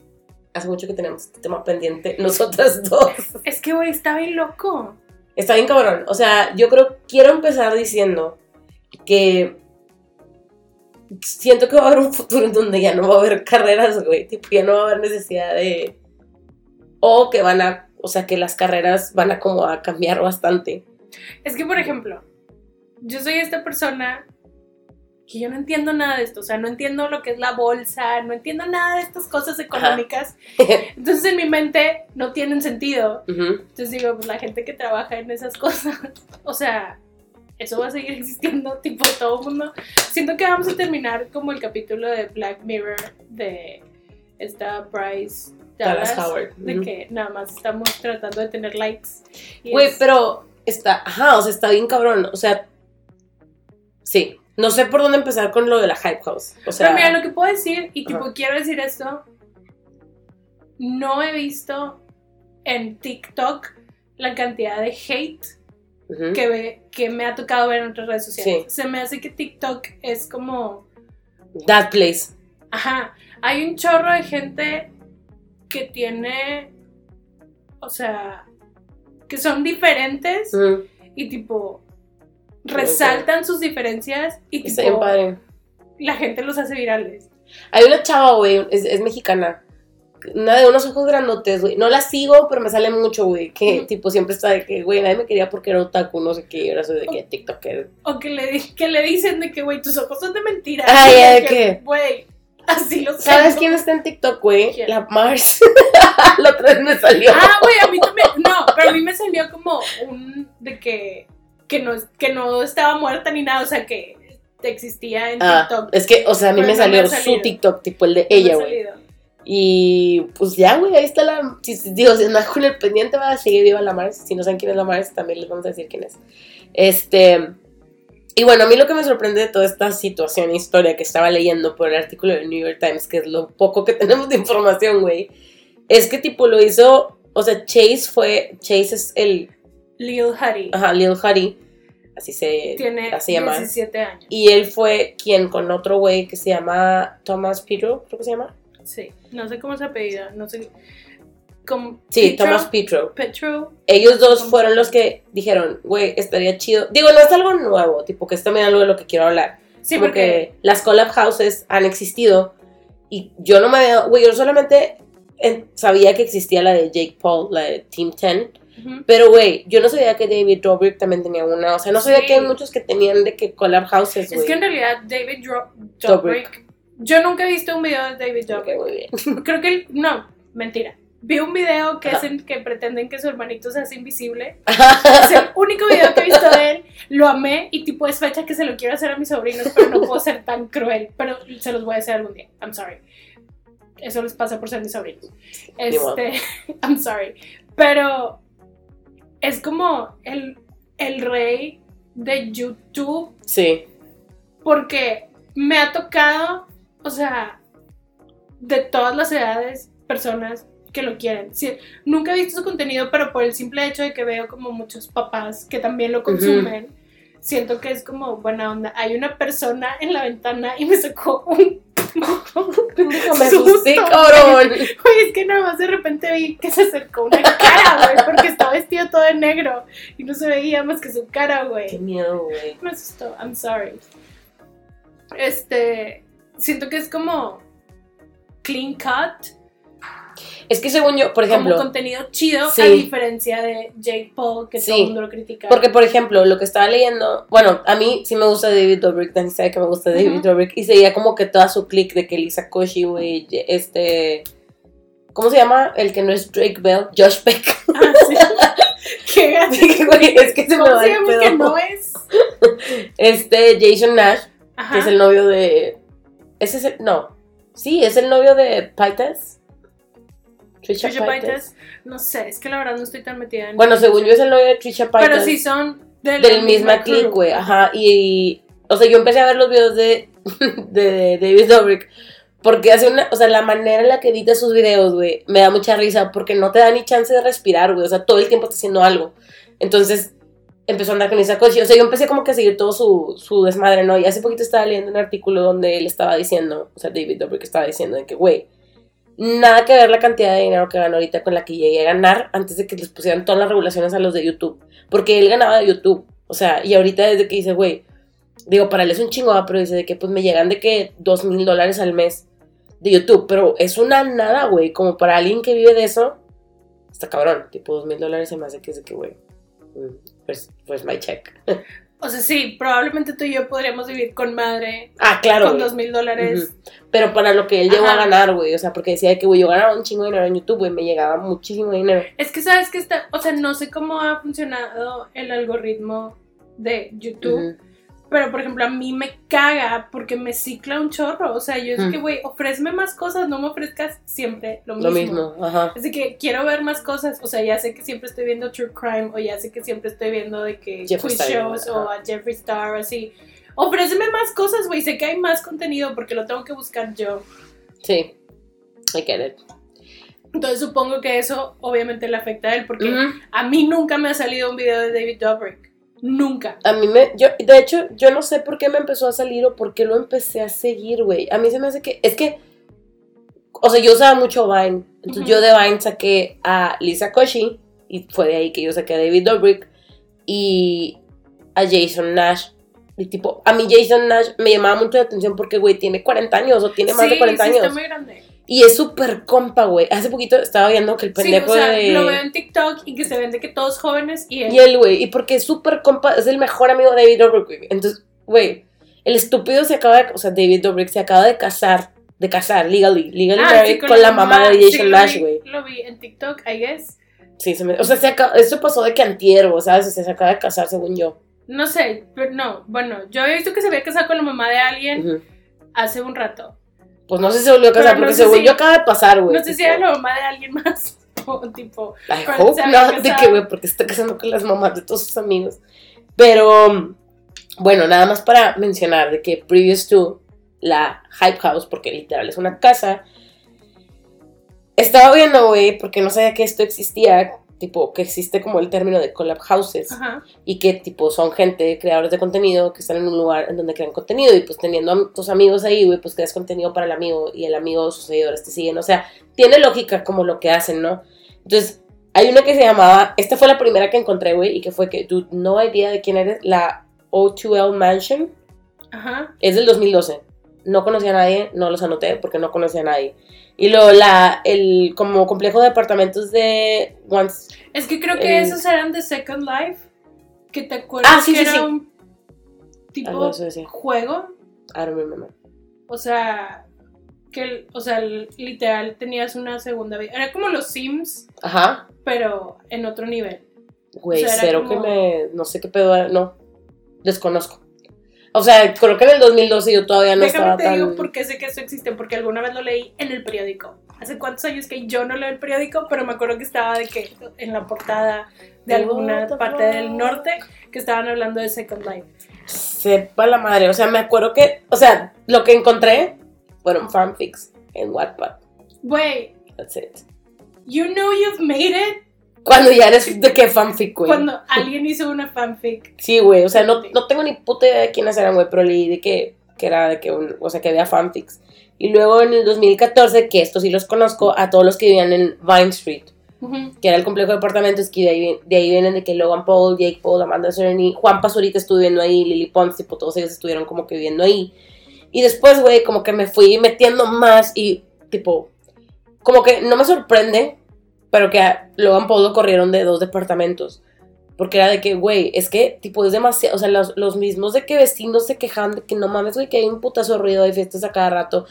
hace mucho que tenemos este tema pendiente nosotras dos. es que, güey, está bien loco. Está bien cabrón. O sea, yo creo, quiero empezar diciendo que siento que va a haber un futuro en donde ya no va a haber carreras, güey. Tipo, ya no va a haber necesidad de... O que van a... O sea, que las carreras van a como a cambiar bastante. Es que, por ejemplo, yo soy esta persona que yo no entiendo nada de esto, o sea, no entiendo lo que es la bolsa, no entiendo nada de estas cosas económicas. Entonces en mi mente no tienen sentido. Ujú. Entonces digo, pues la gente que trabaja en esas cosas, o sea, eso va a seguir existiendo, tipo todo el mundo. Siento que vamos a terminar como el capítulo de Black Mirror de esta Bryce Dallas Howard. de que nada más estamos tratando de tener likes. Güey, es- pero está, ajá, o sea, está bien cabrón. O sea, sí. No sé por dónde empezar con lo de la Hype House. O sea, Pero mira, lo que puedo decir, y tipo quiero decir esto, no he visto en TikTok la cantidad de hate que, ve- que me ha tocado ver en otras redes sociales. Sí. Se me hace que TikTok es como, That place. ajá, hay un chorro de gente que tiene, o sea, que son diferentes Ujú. y tipo resaltan sus diferencias y Está bien tipo padre. la gente los hace virales. Hay una chava, güey, es, es mexicana. Una de unos ojos grandotes, güey. No la sigo, pero me sale mucho, güey. Que tipo siempre está de que, güey, nadie me quería porque era otaku, no sé qué. Y ahora soy de que TikToker. O que le, que le dicen de que, güey, tus ojos son de mentira. Ah, ya, de ¿de que, qué? Güey, así los ¿Sabes tengo. quién está en TikTok, güey? La Mars. la otra vez me salió. Ah, güey, a mí también. No, pero a mí me salió como un. de que. que no, que no estaba muerta ni nada, o sea, que existía en Ah, TikTok. es que, o sea, a mí Pero me salió su. TikTok, tipo el de No ella, güey. Y pues ya, güey, ahí está la. Si, digo, si andas con el pendiente, va a seguir viva la Mars. Si no saben quién es la Mars, también les vamos a decir quién es. Este. Y bueno, a mí lo que me sorprende de toda esta situación e historia que estaba leyendo por el artículo del New York Times, que es lo poco que tenemos de información, güey, es que tipo lo hizo. O sea, Chase fue. Chase es el. Lil Huddy. Ajá, Lil Huddy. Así se. Tiene así llama. 17 años. Y él fue quien con otro güey que se llama Thomas Petro, creo que se llama. Sí. No sé cómo se apellida. No sé. Como Sí, Petro- Thomas Petro. Petro. Ellos dos fueron los que dijeron, güey, estaría chido. Digo, no es algo nuevo, tipo que es también algo de lo que quiero hablar. Sí, porque las collab houses han existido y yo no me veo, güey, yo solamente sabía que existía la de Jake Paul, la de Team 10, Ujú. pero güey, yo no sabía que David Dobrik también tenía una, o sea, no sabía Sí. que hay muchos que tenían de que collab houses, güey. Es que en realidad David Dro- Dobrik. Dobrik. Yo nunca he visto un video de David Dobrik. muy bien. Creo que él- no, mentira. Vi un video que Ajá. es en que pretenden que su hermanito se hace invisible. Es el único video que he visto de él. Lo amé y tipo es fecha que se lo quiero hacer a mis sobrinos, pero no puedo ser tan cruel. Pero se los voy a hacer algún día. I'm sorry. Eso les pasa por ser mis sobrinos. Este, I'm sorry. Pero es como el, el rey de YouTube Sí, porque me ha tocado, o sea, de todas las edades, personas que lo quieren. Sí, nunca he visto su contenido, pero por el simple hecho de que veo como muchos papás que también lo consumen, siento que es como buena onda. Hay una persona en la ventana y me sacó un... me asusté, cabrón. Es que nada más de repente vi que se acercó una cara, güey, porque está vestido todo de negro y no se veía más que su cara, Qué güey. miedo, güey. Me asustó, I'm sorry. Este, siento que es como clean cut, Es que según yo, por como ejemplo, contenido chido, Sí. a diferencia de Jake Paul, que Sí. todo el mundo lo critica. Porque, por ejemplo, lo que estaba leyendo, bueno, a mí sí me gusta David Dobrik, Dani sabe que me gusta David Ujú. Dobrik, y seguía como que toda su click de que Lisa Koshy, güey, este, ¿cómo se llama? El que no es Drake Bell, Josh Peck. Ah, sí. Qué gato. Güey, es que se me ¿Cómo va el pedo. que no es? Este, Jason Nash, Ajá. que es el novio de, ese es el, no, sí, es el novio de Paitas. Trisha, Trisha Paytas. Paytas. No sé, es que la verdad no estoy tan metida en Bueno, según yo es el novio de Trisha Paytas. Pero sí son de del misma click, crew. güey, ajá, y, o sea, yo empecé a ver los videos de, de David Dobrik, porque hace una, o sea, la manera en la que edita sus videos, güey, me da mucha risa, porque no te da ni chance de respirar, güey, o sea, todo el tiempo está haciendo algo, entonces, empezó a andar con Lisa Koshy, o sea, yo empecé como que a seguir todo su, su desmadre, ¿no? Y hace poquito estaba leyendo un artículo donde él estaba diciendo, o sea, David Dobrik estaba diciendo de que, güey, nada que ver la cantidad de dinero que gano ahorita con la que llegué a ganar antes de que les pusieran todas las regulaciones a los de YouTube. Porque él ganaba de YouTube. O sea, y ahorita desde que dice, güey, digo, para él es un chingo, ¿va? pero dice de que pues me llegan de que dos mil dólares al mes de YouTube. Pero es una nada, güey. Como para alguien que vive de eso, está cabrón. Tipo, dos mil dólares se me hace que es de que, güey, mm, pues, pues my check. O sea, sí, probablemente tú y yo podríamos vivir con madre ah, claro. con dos mil dólares. Pero para lo que él llegó a ganar, güey. O sea, porque decía de que, güey, yo ganaba un chingo de dinero en YouTube, güey. Me llegaba muchísimo dinero. Es que sabes que está, o sea, no sé cómo ha funcionado el algoritmo de YouTube, Ujú. Pero, por ejemplo, a mí me caga porque me cicla un chorro. O sea, yo es Mm. que, güey, ofréceme más cosas, no me ofrezcas siempre lo mismo. Lo mismo, ajá. Así que quiero ver más cosas. O sea, ya sé que siempre estoy viendo True Crime o ya sé que siempre estoy viendo de que quiz shows o a Jeffree Star así. Ofréceme más cosas, güey. Sé que hay más contenido porque lo tengo que buscar yo. Sí. I get it. Entonces supongo que eso obviamente le afecta a él porque a mí nunca me ha salido un video de David Dobrik. Nunca. A mí me, yo, de hecho, yo no sé por qué me empezó a salir o por qué lo empecé a seguir, güey. A mí se me hace que, es que, o sea, yo usaba mucho Vine. Entonces yo de Vine saqué a Lisa Koshy y fue de ahí que yo saqué a David Dobrik y a Jason Nash. Y tipo, a mí Jason Nash me llamaba mucho la atención porque, güey, tiene 40 años o tiene más sí, de 40 sí, años. está muy grande. Y es súper compa, güey. Hace poquito estaba viendo que el Sí, pendejo o sea, de... lo veo en TikTok y que se vende que todos jóvenes y él. Y él, güey, y porque es súper compa, es el mejor amigo de David Dobrik, güey. Entonces, güey, el estúpido se acaba de, o sea, David Dobrik se acaba de casar, de casar, legally, legally Ah, married, sí, con, la mamá de sí, Jason Nash, vi- güey. Lo vi en TikTok, I guess. Sí, se me, o sea, se acaba, eso pasó de que antier. O sea, se acaba de casar, según yo. No sé, pero no. Bueno, yo había visto que se había casado con la mamá de alguien hace un rato. Pues no sé si se volvió a casar, Pero no porque sé según si- yo acaba de pasar, güey. no sé si era la mamá de alguien más. O tipo, I hope se not, de que, güey, porque está casando con las mamás de todos sus amigos. Pero, bueno, nada más para mencionar de que previous to la Hype House, porque literal es una casa, estaba viendo, güey, porque no sabía que esto existía, tipo, que existe como el término de collab houses, Ajá. y que, tipo, son gente, creadores de contenido, que están en un lugar en donde crean contenido, y pues teniendo a tus amigos ahí, güey, pues creas contenido para el amigo, y el amigo, sus seguidores te siguen, o sea, tiene lógica como lo que hacen, ¿no? Entonces, hay una que se llamaba, esta fue la primera que encontré, güey, y que fue que, dude, no idea de quién eres, la O2L Mansion, Ajá. es del 2012. No conocía a nadie, no los anoté porque no conocía a nadie. Y luego la, el como complejo de apartamentos de Once. Es que creo que Eh, esos eran de Second Life. Que te acuerdas Ah, sí, que sí, era sí. un tipo eso decía. juego. I don't remember. O sea, que, o sea, literal tenías una segunda vida. Era como los Sims, Ajá. pero en otro nivel. Güey, O sea, cero como- que me. No sé qué pedo era. No. Desconozco. O sea, creo que en el 2012 yo todavía no Déjame estaba te tan. digo por qué sé que esto existe, porque alguna vez lo leí en el periódico. Hace cuántos años que yo no leo el periódico, pero me acuerdo que estaba de que en la portada de alguna the parte del norte que estaban hablando de Second Life. Sepa la madre. O sea, me acuerdo que. O sea, lo que encontré fueron fanfics en Wattpad. Güey, That's it. you know you've made it Cuando ya eres de qué fanfic, güey. cuando alguien hizo una fanfic. Sí, güey, o sea, no, no tengo ni puta idea de quiénes eran, güey, pero leí de que, que era de que, un- o sea, que había fanfics. Y luego en el 2014, que estos sí los conozco, a todos los que vivían en Vine Street, que era el complejo de apartamentos, que de ahí, de ahí vienen de que Logan Paul, Jake Paul, Amanda Cerny, Juan Pazurita estuvo viviendo ahí, Lily Pons, tipo, todos ellos estuvieron como que viviendo ahí. Y después, güey, como que me fui metiendo más y, tipo, como que no me sorprende, pero que a Logan Paul lo corrieron de dos departamentos. Porque era de que, güey, es que, tipo, es demasiado. O sea, los, los mismos de que vecinos se quejan de que no mames, güey, que hay un putazo de ruido de fiestas a cada rato.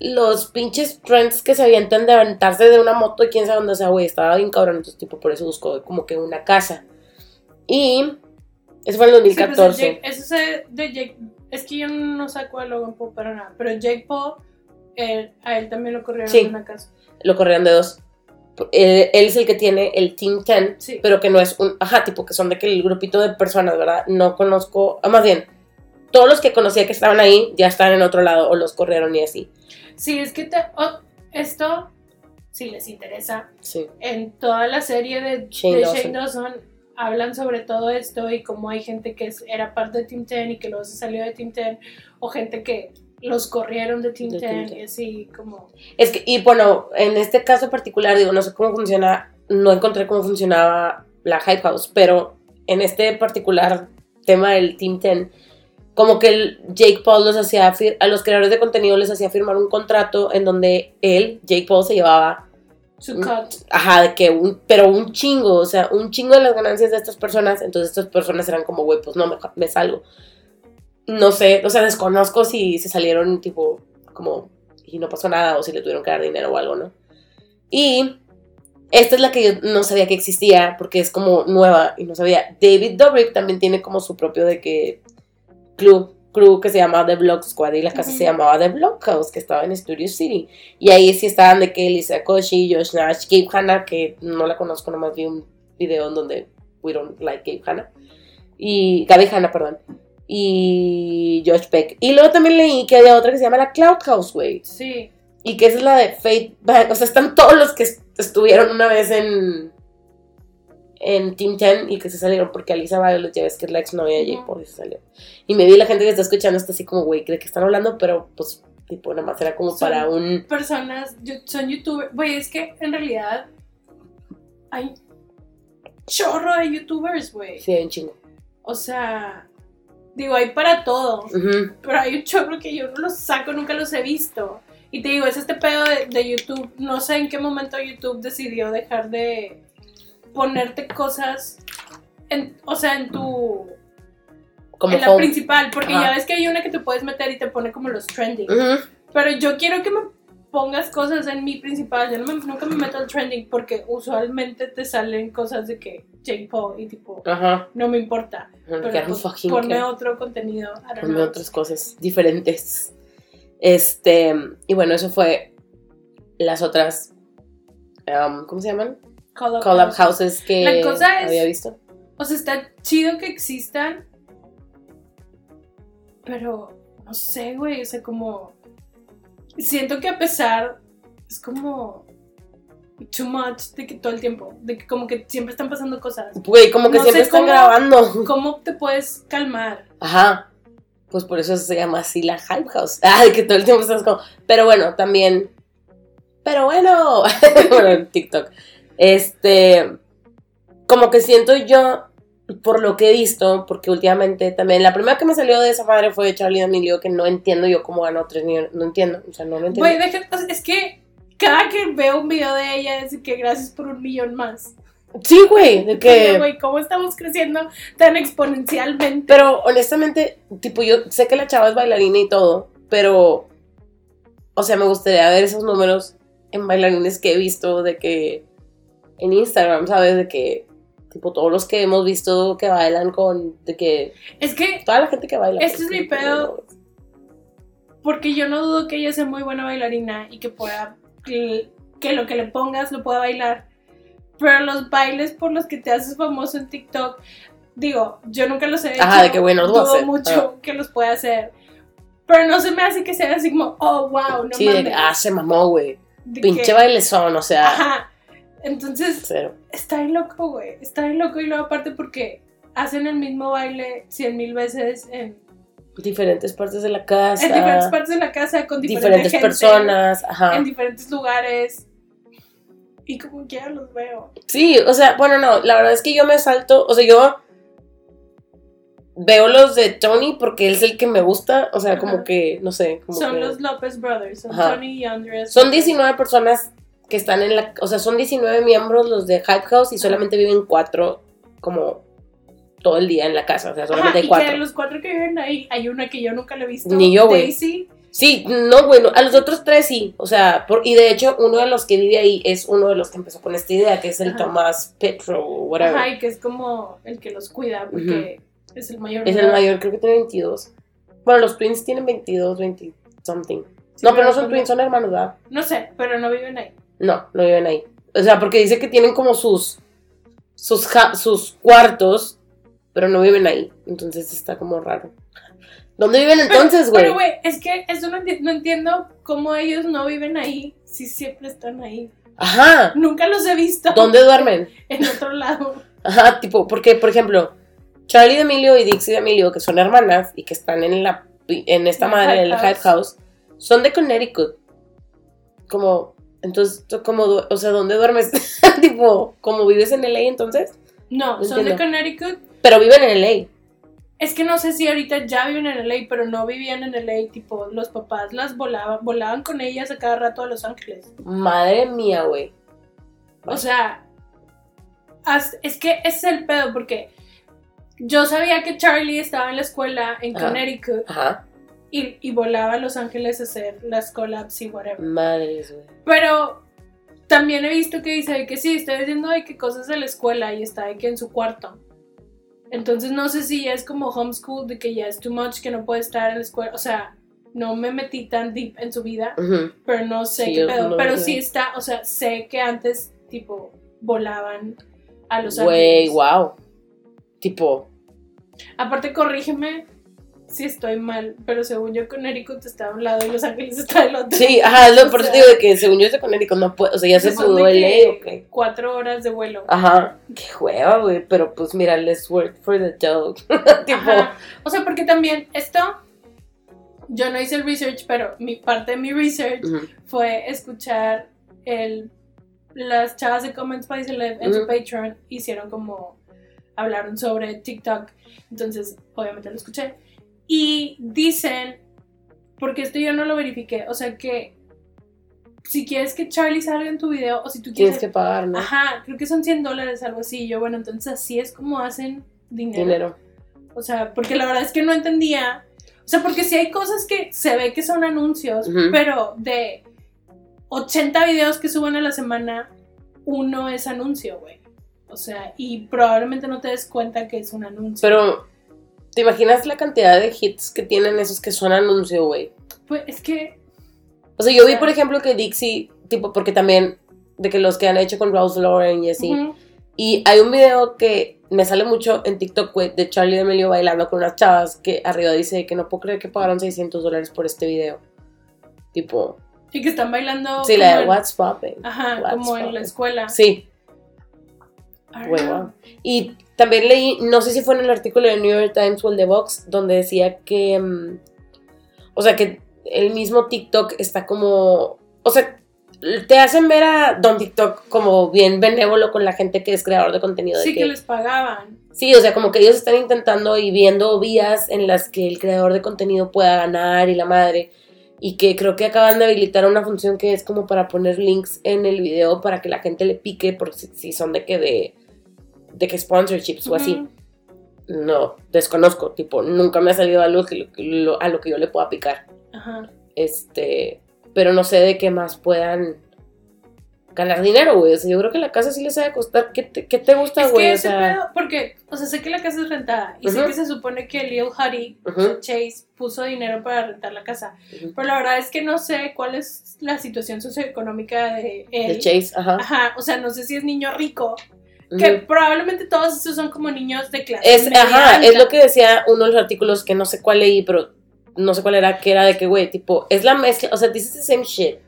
Los pinches trends que se avientan de aventarse de una moto y quién sabe dónde, o sea, güey, estaba bien cabrón. Entonces, tipo, por eso buscó como que una casa. Y. Eso fue en el Sí, pues, 2014. Jake- eso es de Jake. Es que yo no saco a Logan Paul para nada. Pero Jake Paul, él- a él también lo corrieron Sí. en una casa. Lo corrieron de dos. Él, él es el que tiene el Team 10, Sí. pero que no es un. Ajá, tipo, que son de que el grupito de personas, ¿verdad? No conozco. ah, más bien, todos los que conocía que estaban ahí ya están en otro lado o los corrieron y así. Sí, es que te, oh, esto, si les interesa, Sí. en toda la serie de Shane de Dawson. Shane Dawson hablan sobre todo esto y cómo hay gente que era parte de Team 10 y que luego se salió de Team 10 o gente que los corrieron de Team De 10 Team 10. y así como... Es que, y bueno, en este caso particular, digo, no sé cómo funciona, no encontré cómo funcionaba la Hype House, pero en este particular tema del Team 10, como que el Jake Paul los hacía, a los creadores de contenido les hacía firmar un contrato en donde él, Jake Paul, se llevaba, Su cut. ajá, de que un, pero un chingo, o sea, un chingo de las ganancias de estas personas, entonces estas personas eran como, güey, pues no, me, me salgo. No sé, o sea, desconozco si se salieron tipo, como, y no pasó nada, o si le tuvieron que dar dinero o algo, ¿no? Y esta es la que yo no sabía que existía, porque es como nueva y no sabía. David Dobrik también tiene como su propio de que club, crew que se llamaba The Block Squad y la casa se llamaba The Block House, que estaba en Studio City. Y ahí sí estaban de que Lisa Koshi, Josh Nash, Gabe Hanna, que no la conozco, nomás vi un video en donde we don't like Gabe Hanna. Y Gaby Hanna, perdón. Y Josh Peck. Y luego también leí que había otra que se llama la Cloud House, güey. Sí. Y que esa es la de Fate Back. O sea, están todos los que est- estuvieron una vez en. En Team 10 y que se salieron porque Alisa Violet ya ves que es la ex novia de. Paul y se salió. Y me vi la gente que está escuchando está así como, güey, cree que están hablando, pero pues, tipo, nada más era como Son- para un. Personas, son youtubers. Güey, es que en realidad hay chorro de youtubers, güey. Sí, hay un chingo. O sea, digo, hay para todo. Ujú. Pero hay un chorro que yo no los saco, nunca los he visto. Y te digo, es este pedo de, de YouTube. No sé en qué momento YouTube decidió dejar de ponerte cosas, en, o sea, en tu... Como en la home. principal, porque Ajá. ya ves que hay una que te puedes meter y te pone como los trending. Pero yo quiero que me pongas cosas en mi principal. Yo no me- nunca me meto al trending porque usualmente te salen cosas de que Jake Paul y tipo, Ajá. no me importa. Pero pues, fucking ponme care. otro contenido. I don't Ponme know. otras cosas diferentes. Este, y bueno, eso fue las otras, um, ¿cómo se llaman? Call Up Collab House. houses que La cosa es- había visto. O sea, está chido que existan. Pero, no sé, güey. O sea, como. Siento que a pesar. Es como. Too much de que todo el tiempo. De que como que siempre están pasando cosas. Güey, como que No siempre están cómo- grabando. ¿Cómo te puedes calmar? Ajá. Pues por eso se llama así la Hype House. Ah, de que todo el tiempo estás como. Pero bueno, también. Pero bueno. bueno, en TikTok. Este. Como que siento yo, por lo que he visto, porque últimamente también. La primera que me salió de esa madre fue Charlie D'Amelio, que no entiendo yo cómo ganó tres millones. No entiendo. O sea, no lo entiendo. Güey, es que cada que veo un video de ella es de que gracias por un millón más. Sí, güey. De que. Güey, ¿cómo estamos creciendo tan exponencialmente? Pero honestamente, tipo, yo sé que la chava es bailarina y todo, pero, o sea, me gustaría ver esos números en bailarines que he visto de que en Instagram, ¿sabes? De que, tipo, todos los que hemos visto que bailan con, de que, Es que toda la gente que baila. Este pues, es mi pedo. Porque yo no dudo que ella sea muy buena bailarina y que pueda, que, que lo que le pongas lo pueda bailar. Pero los bailes por los que te haces famoso en TikTok, digo, yo nunca los he hecho. Ajá, de que, bueno, dudo hacer. mucho que los pueda hacer. Pero no se me hace que sea así como, oh, wow, no Sí, de mames. que, ah, se mamó, güey. De Pinche que- bailezón, o sea, Ajá. Entonces, cero. está bien loco, güey. Está bien loco y luego aparte porque hacen el mismo baile cien mil veces en, Diferentes partes de la casa. en diferentes partes de la casa con diferente diferentes gente. personas, ajá. en diferentes lugares. Y como quiera los veo. Sí, o sea, bueno, no, la verdad es que yo me salto, o sea, yo veo los de Tony porque él es el que me gusta, o sea, Ajá. como que, no sé, como Son que- los López Brothers, son Ajá. Tony y Andres. Son 19 personas que están en la, o sea, son 19 miembros los de Hype House y solamente viven cuatro como todo el día en la casa, o sea, solamente Ajá, hay y que cuatro. de los cuatro que viven ahí, hay una que yo nunca le he visto. Ni yo, güey. Daisy. Sí, no, bueno, a los otros tres sí, o sea, por- y de hecho uno de los que vive ahí es uno de los que empezó con esta idea, que es el Ajá. Tomás Petro, o whatever. Ajá, y que es como el que los cuida porque es el mayor. Es el mayor, creo que tiene 22. Bueno, los twins tienen 22, 20 something. Sí, no, pero no son como- twins, son hermanos, ¿verdad? No sé, pero no viven ahí. No, no viven ahí. O sea, porque dice que tienen como sus sus, sus cuartos, pero no viven ahí. Entonces está como raro. ¿Dónde viven entonces, güey? Pero, güey, es que eso no, enti- no entiendo cómo ellos no viven ahí si siempre están ahí. Ajá. Nunca los he visto ¿Dónde duermen? en otro lado. Ajá, tipo, porque, por ejemplo, Charlie D'Amelio y Dixie D'Amelio, que son hermanas y que están en la en esta madre, Hype en el Hype House. Son de Connecticut. Como, entonces, como, o sea, ¿dónde duermes? tipo, como vives en LA entonces, No, No son de. Connecticut. Pero viven en LA. Es que no sé si ahorita ya viven en LA, pero no vivían en LA. Tipo, los papás las volaban, volaban con ellas a cada rato a Los Ángeles. Madre mía, güey. O sea, es que ese es el pedo, porque yo sabía que Charlie estaba en la escuela en Ajá. Connecticut Ajá. y, y volaba a Los Ángeles a hacer las collabs y whatever. Madres, güey. Pero también he visto que dice que sí, está diciendo de que cosas de la escuela y está de que en su cuarto. Entonces no sé si es como homeschool, de que ya es too much, que no puede estar en la escuela. O sea, no me metí tan deep en su vida, pero no sé Sí, qué pedo. no pero sí está, o sea, sé que antes, tipo, volaban a Los Güey, wow. Tipo, Aparte, corrígeme si estoy mal, pero según yo, Connecticut está a un lado y Los Ángeles está del otro. sí, ajá, lo por eso digo de que según yo es de Connecticut no puede, o sea, ya se de mudó el que ley, ok. Cuatro horas de vuelo. Ajá, qué hueva, güey, pero pues mira, let's work for the dog. tipo, Ajá. O sea, porque también esto, yo no hice el research, pero mi parte de mi research fue escuchar el, las chavas de Comments by Celeb en su. Patreon, hicieron como, hablaron sobre TikTok, entonces obviamente lo escuché. Y dicen, porque esto yo no lo verifiqué, o sea que si quieres que Charlie salga en tu video o si tú tienes quieres... que pagar, ¿no? Ajá, creo que son 100 dólares, algo así. Y Yo, bueno, entonces así es como hacen dinero. Dinero. O sea, porque la verdad es que no entendía. O sea, porque sí hay cosas que se ve que son anuncios, pero de 80 videos que suben a la semana, uno es anuncio, güey. O sea, y probablemente no te des cuenta que es un anuncio. Pero, ¿te imaginas la cantidad de hits que tienen esos que son anuncio, güey? Pues es que. O sea, yo vi, por ejemplo, que Dixie, tipo, porque también, de que los que han hecho con Rose Lauren y así, y hay un video que me sale mucho en TikTok, güey, de Charlie D'Amelio bailando con unas chavas que arriba dice que no puedo creer que pagaron 600 dólares por este video. Tipo, Y que están bailando. sí, la de en- What's Popping. Ajá, What's como en la escuela. Sí, wow. Y también leí, no sé si fue en el artículo de New York Times o el de Vox, donde decía que, mm, o sea, que el mismo TikTok está como, o sea, te hacen ver a Don TikTok como bien benévolo con la gente que es creador de contenido. de Sí, que que- les pagaban. Sí, o sea, como que ellos están intentando y viendo vías en las que el creador de contenido pueda ganar y la madre. Y que creo que acaban de habilitar una función que es como para poner links en el video para que la gente le pique, por si, si son de que de, de que sponsorships o así. No, desconozco, tipo, nunca me ha salido algo que lo- a lo que yo le pueda picar. Ajá. Este, pero no sé de qué más puedan ganar dinero, güey. O sea, yo creo que la casa sí les ha de costar. ¿Qué te, qué te gusta, Es güey? que O sea, pedo, porque, o sea, sé que la casa es rentada y sé Ujú. que se supone que Lil Huddy, Ujú. o sea, Chase, puso dinero para rentar la casa. Ujú. Pero la verdad es que no sé cuál es la situación socioeconómica de él. de Chase, ajá. Ajá, o sea, no sé si es niño rico, que probablemente todos esos son como niños de clase. Es, media ajá, alta. es lo que decía uno de los artículos que no sé cuál leí, pero no sé cuál era, que era de que, güey, tipo, es la mezcla, o sea, this is the same shit.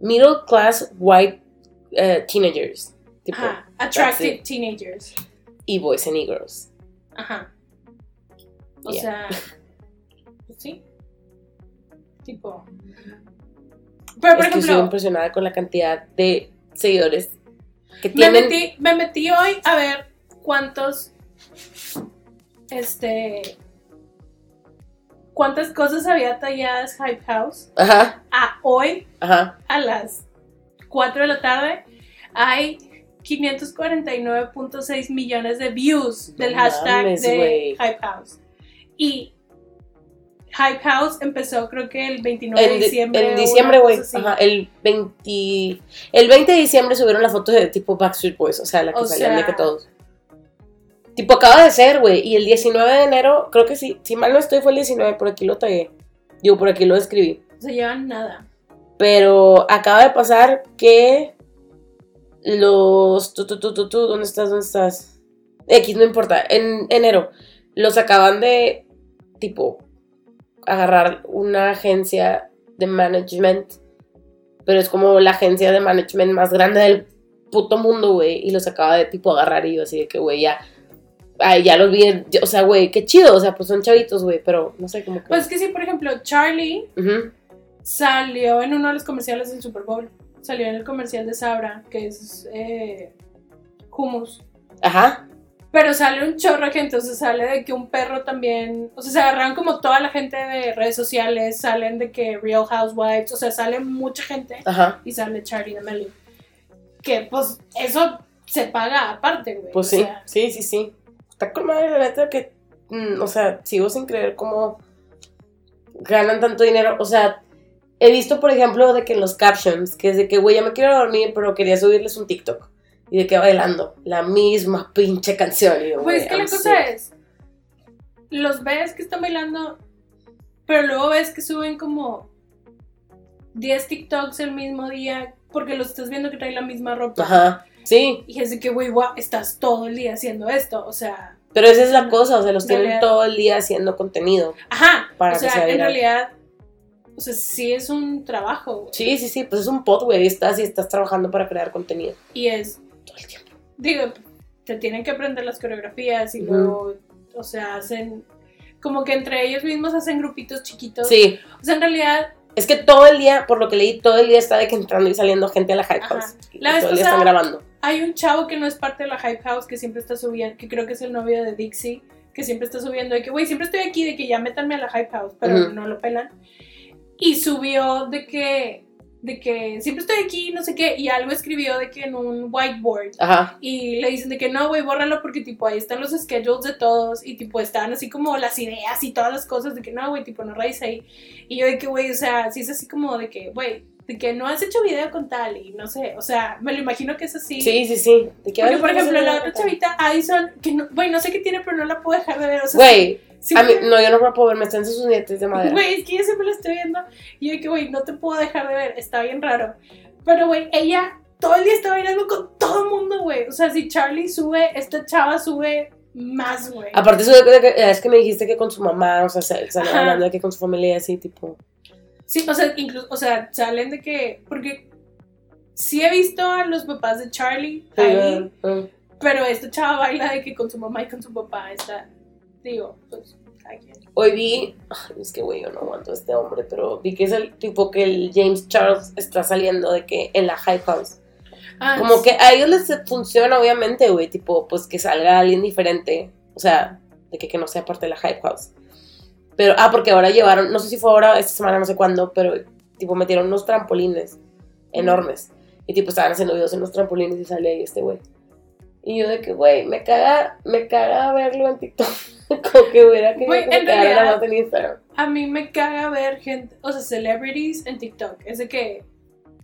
Middle class white eh, teenagers, tipo, Ajá, attractive teenagers. y boys and girls. Ajá. O Yeah. sea, pues sí. Tipo. Pero por estoy ejemplo, impresionada con la cantidad de seguidores que me metí, me metí hoy a ver cuántos. Este. Cuántas cosas había talladas Hype House. Ajá, A hoy, ajá. a las 4 de la tarde, hay 549.6 millones de views del No hashtag mames, de. Hype House. Y Hype House empezó creo que el 29 de diciembre. en o diciembre, güey. Ajá, el 20. El 20 de diciembre subieron la foto de tipo Backstreet Boys, o sea, la que O salían de sea- que todos. Tipo, acaba de ser, güey. Y el 19 de enero, creo que sí. Si mal no estoy, fue el 19, por aquí lo tagué. Digo, por aquí lo escribí. No se llevan nada. Pero acaba de pasar que los... Tú, tú, tú, tú, tú, ¿dónde estás? ¿Dónde estás? X, no importa. En enero los acaban de, tipo, agarrar una agencia de management. Pero es como la agencia de management más grande del puto mundo, güey. Y los acaba de, tipo, agarrar y yo así de que, güey, ya... Ay, ya los vi, o sea, güey, qué chido, o sea, pues son chavitos, güey, pero no sé, como que... Pues que sí, por ejemplo, Charlie salió en uno de los comerciales del Super Bowl. Salió en el comercial de Sabra, que es eh, hummus. Ajá, Pero sale un chorro de gente, o sea, sale de que un perro también, o sea, se agarran como toda la gente de redes sociales, salen de que Real Housewives, o sea, sale mucha gente ajá. y sale Charlie D'Amelio. Que pues eso se paga aparte, güey. Pues sí, sea, sí, sí, sí. Está con madre la neta que, mm, o sea, sigo sin creer cómo ganan tanto dinero. O sea, he visto, por ejemplo, de que en los captions, que es de que, güey, ya me quiero dormir, pero quería subirles un TikTok. Y de que bailando la misma pinche canción. Y yo, Pues es que la cosa es, los ves que están bailando, pero luego ves que suben como 10 TikToks el mismo día porque los estás viendo que traen la misma ropa. Ajá. Sí. Y es de que, güey, guau, estás todo el día haciendo esto. O sea, Pero esa es la cosa, o sea, los En tienen realidad- todo el día haciendo contenido. ajá. Para o que sea, sea en realidad, o sea, sí es un trabajo. güey. Sí, sí, sí, pues es un pod, güey, estás y estás trabajando para crear contenido Y es, todo el tiempo. digo, te tienen que aprender las coreografías y Ujú. luego, o sea, hacen, como que entre ellos mismos hacen grupitos chiquitos. Sí, O sea, en realidad, es que todo el día, por lo que leí, todo el día está de que entrando y saliendo gente a la Hype. House. La todo el día están grabando. hay un chavo que no es parte de la Hype House que siempre está subiendo, que creo que es el novio de Dixie, que siempre está subiendo de que, güey, siempre estoy aquí, de que ya métanme a la Hype House, pero Ujú. no lo pelan. Y subió de que, de que siempre estoy aquí, no sé qué, y algo escribió de que en un whiteboard. Ajá. Y le dicen de que no, güey, bórralo porque tipo ahí están los schedules de todos y tipo están así como las ideas y todas las cosas de que no, güey, tipo no rayes ahí. Y yo de que, güey, o sea, sí es así como de que, güey, de que no has hecho video con tal y no sé, o sea, me lo imagino que es así. Sí, sí, sí. ¿De qué Porque, por ejemplo, la otra chavita, Addison, que no, güey, no sé qué tiene, pero no la puedo dejar de ver. O sea, Güey, sí- a mí, no, yo no puedo ver, me están sus dientes de madera. Güey, es que yo siempre la estoy viendo y yo que, güey, no te puedo dejar de ver, está bien raro. Pero, güey, ella todo el día está bailando con todo el mundo, güey. O sea, si Charlie sube, esta chava sube más, güey. Aparte, eso de que, es que me dijiste que con su mamá, o sea, salen hablando de que con su familia así, tipo. Sí, o sea, incluso, o sea, salen de que, porque sí he visto a los papás de Charlie ahí, ah, pero esta chava baila de que con su mamá y con su papá está, digo, pues, quien. Hoy vi, ay, es que güey, yo no aguanto a este hombre, pero vi que es el tipo que el James Charles está saliendo de que en la Hype House. Ah, Como que a ellos les funciona, obviamente, güey, tipo, pues que salga alguien diferente, o sea, de que, que no sea parte de la Hype House. Pero, ah, porque ahora llevaron, no sé si fue ahora, esta semana, no sé cuándo, pero tipo metieron unos trampolines enormes. Y tipo estaban haciendo videos en los trampolines y sale ahí este güey. Y yo de que, güey, me caga, me caga verlo en TikTok. Como que hubiera que me en cagara realidad- más en Instagram. A mí me caga ver gente, o sea, celebrities en TikTok. Es de que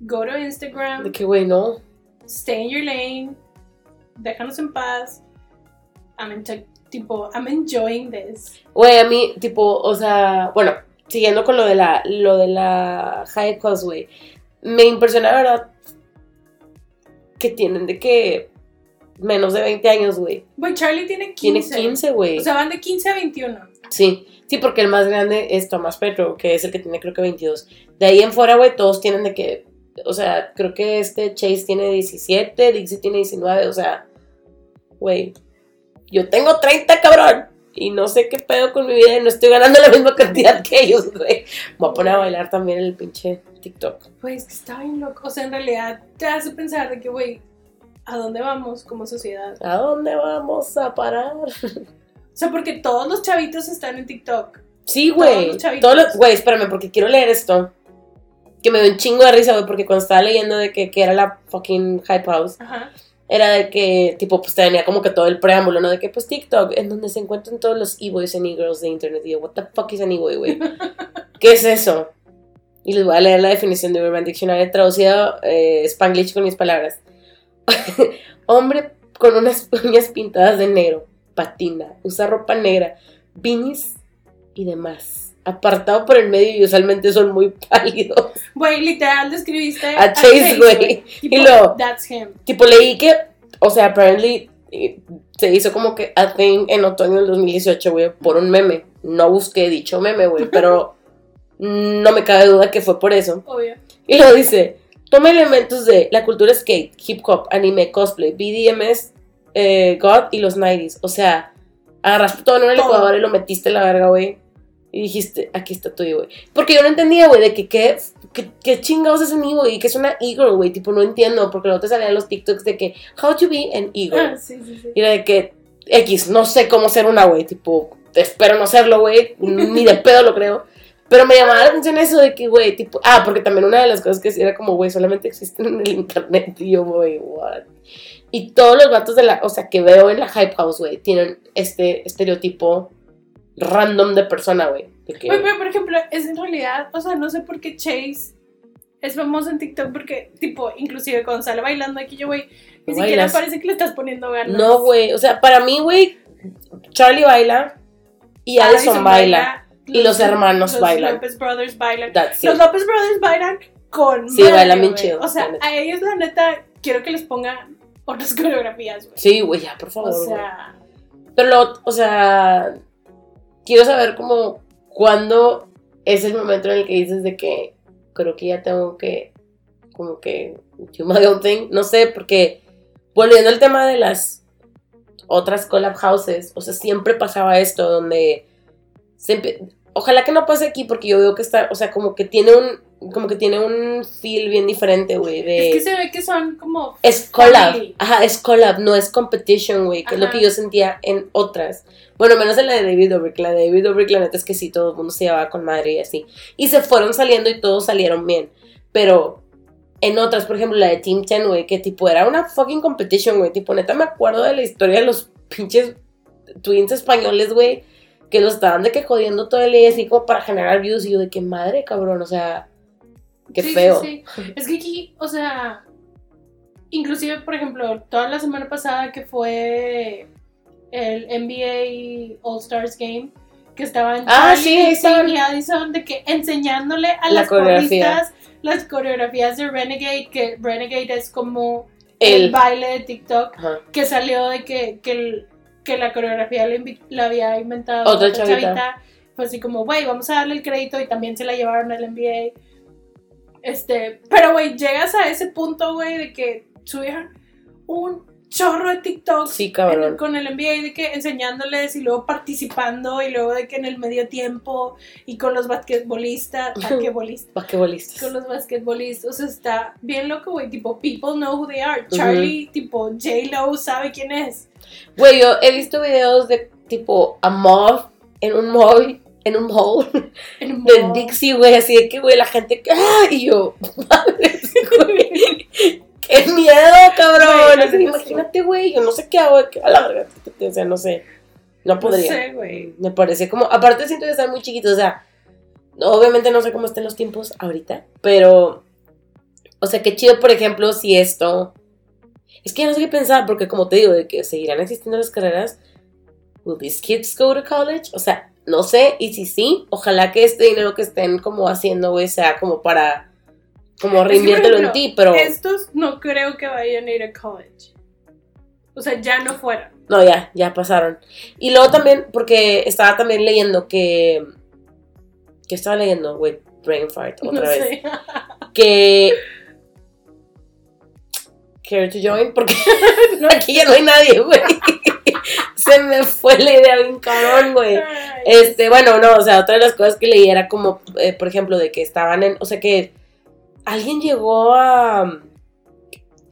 go to Instagram, De que, güey, no. stay in your lane, déjanos en paz. I'm ento- tipo, I'm enjoying this. Güey, a mí, tipo, o sea, bueno, siguiendo con lo de la, lo de la High güey, me impresiona, la verdad, que tienen de que menos de 20 años, güey. Güey, Charlie tiene Tiene 15. 15, güey. O sea, van de 15 a 21. sí, sí, porque el más grande es Tomás Petro, que es el que tiene creo que 22. De ahí en fuera, güey, todos tienen de que, o sea, creo que este Chase tiene 17, Dixie tiene 19, o sea, güey, yo tengo 30, cabrón. Y no sé qué pedo con mi vida y no estoy ganando la misma cantidad que ellos, güey. Voy a poner a bailar también el pinche TikTok. Güey, es que está bien loco. O sea, en realidad te hace pensar de que, güey, ¿a dónde vamos como sociedad? ¿A dónde vamos a parar? O sea, porque todos los chavitos están en TikTok. Sí, Todos güey. los chavitos. Todos los- Güey, espérame, porque quiero leer esto. Que me dio un chingo de risa, güey, porque cuando estaba leyendo de que, que era la fucking Hype House, Ajá. era de que, tipo, pues tenía como que todo el preámbulo, ¿no? De que, pues, TikTok, en donde se encuentran todos los e-boys and e-girls de internet. Y yo, what the fuck is an e-boy, güey? ¿Qué es eso? Y les voy a leer la definición de Urban Dictionary traducida eh, Spanglish con mis palabras. Hombre con unas uñas pintadas de negro, patina, usa ropa negra, beanies y demás. Apartado por el medio y usualmente son muy pálidos. Güey, literal describiste A Chase, güey. Y lo- That's him. Tipo, leí que, o sea, apparently eh, se hizo como que a thing en otoño del 2018, güey, por un meme. No busqué dicho meme, güey, pero no me cabe duda que fue por eso. Obvio. Y luego dice, toma elementos de la cultura skate, hip hop, anime, cosplay, BDMS, eh, God y los 90s. O sea, agarraste todo en una licuadora y lo metiste en la verga, güey. Y dijiste, aquí está tuyo, güey. Porque yo no entendía, güey, de que qué, qué, chingados es un e-boy y que es una e-girl, güey. Tipo, no entiendo, porque luego te salían los TikToks de que, how to be an e-girl. Ah, sí, sí, sí. Y era de que, X, no sé cómo ser una, güey. Tipo, espero no serlo, güey. Ni de pedo lo creo. Pero me llamaba la atención eso de que, güey, tipo. Ah, porque también una de las cosas que sí era como, güey, solamente existen en el internet. Y yo, güey, what? Y todos los vatos de la. O sea, que veo en la Hype House, güey, tienen este estereotipo random de persona, güey. Que. Pero por ejemplo, es en realidad, o sea, no sé por qué Chase es famoso en TikTok porque, tipo, inclusive cuando sale bailando aquí yo, güey, ni No siquiera bailas. parece que le estás poniendo ganas. No, güey. O sea, para mí, güey, Charlie baila Y Allison baila. Y los hermanos los bailan. Lopez Brothers bailan. That's Los it. Brothers bailan con. Sí, bailan bien chido, O sea, a ellos, la neta, quiero que les pongan otras coreografías, güey. Sí, güey, ya, por O favor. güey. sea, Pero, lo, o sea, quiero saber como cuándo es el momento en el que dices de que creo que ya tengo que, como que, do my own thing, no sé, porque volviendo al tema de las otras collab houses, o sea, siempre pasaba esto donde, siempre, ojalá que no pase aquí porque yo veo que está, o sea, como que tiene un, como que tiene un feel bien diferente, güey, de... es que se ve que son como. Es collab. Family. Ajá, es collab, no es competition, güey, que es lo Ajá. que yo sentía en otras. Bueno, menos en la de David Dobrik. La de David Dobrik, la neta es que sí, todo el mundo se llevaba con madre y así. Y se fueron saliendo y todos salieron bien. Pero en otras, por ejemplo, la de Team 10, güey, que tipo era una fucking competition, güey. Tipo, neta, me acuerdo de la historia de los pinches twins españoles, güey, que los estaban de que jodiendo todo el día así como para generar views. Y yo, de qué madre, cabrón, o sea, qué Sí, sí, feo. sí. Es que aquí, o sea, inclusive, por ejemplo, toda la semana pasada que fue el NBA All Stars Game, que estaban Ah, sí, estaban. y Addison, de que enseñándole a La las coreografía. porristas las coreografías de Renegade, que Renegade es como el, El. baile de TikTok, Ajá. que salió de que, que, el- que la coreografía la, había inventado Otra chavita. Fue así como, güey, vamos a darle el crédito y también se la llevaron al NBA. Este, pero güey, llegas a ese punto, güey, de que subieron un chorro de TikTok Sí, cabrón. con el NBA de que enseñándoles y luego participando y luego de que en el medio tiempo y con los basquetbolistas, basquetbolistas, Basquetbolistas. con los basquetbolistas, o sea, está bien loco, güey, tipo, people know who they are. Charlie, tipo, J-Lo sabe quién es. Güey, yo he visto videos de tipo a mob en un mall, en un mall En de. Dixie, güey, así de que, güey, la gente, ¡ah! Y yo, madres, güey, qué miedo, cabrón. Imagínate, güey, yo no sé qué hago, a la verga, o sea, no sé, no podría. No sé, güey. Me parece como, aparte siento que están muy chiquitos, o sea, obviamente no sé cómo estén los tiempos ahorita, pero, o sea, qué chido, por ejemplo, si esto, es que ya no sé qué pensar, porque como te digo, de que seguirán existiendo las carreras, will these kids go to college? O sea, no sé, y si sí, ojalá que este dinero que estén como haciendo, güey, sea como para, como reinviértelo en ejemplo, ti, pero, Estos no creo que vayan a ir a college. O sea, ya no fueron. no, ya, ya pasaron. Y luego también, porque estaba también leyendo que, que estaba leyendo, güey, brain fart, otra no vez. sé. que care to join porque No aquí ya no hay nadie, güey. Se me fue la idea bien cabrón, güey. Este, bueno, no, o sea, otra de las cosas que leí era como, eh, por ejemplo, de que estaban en, o sea, que alguien llegó a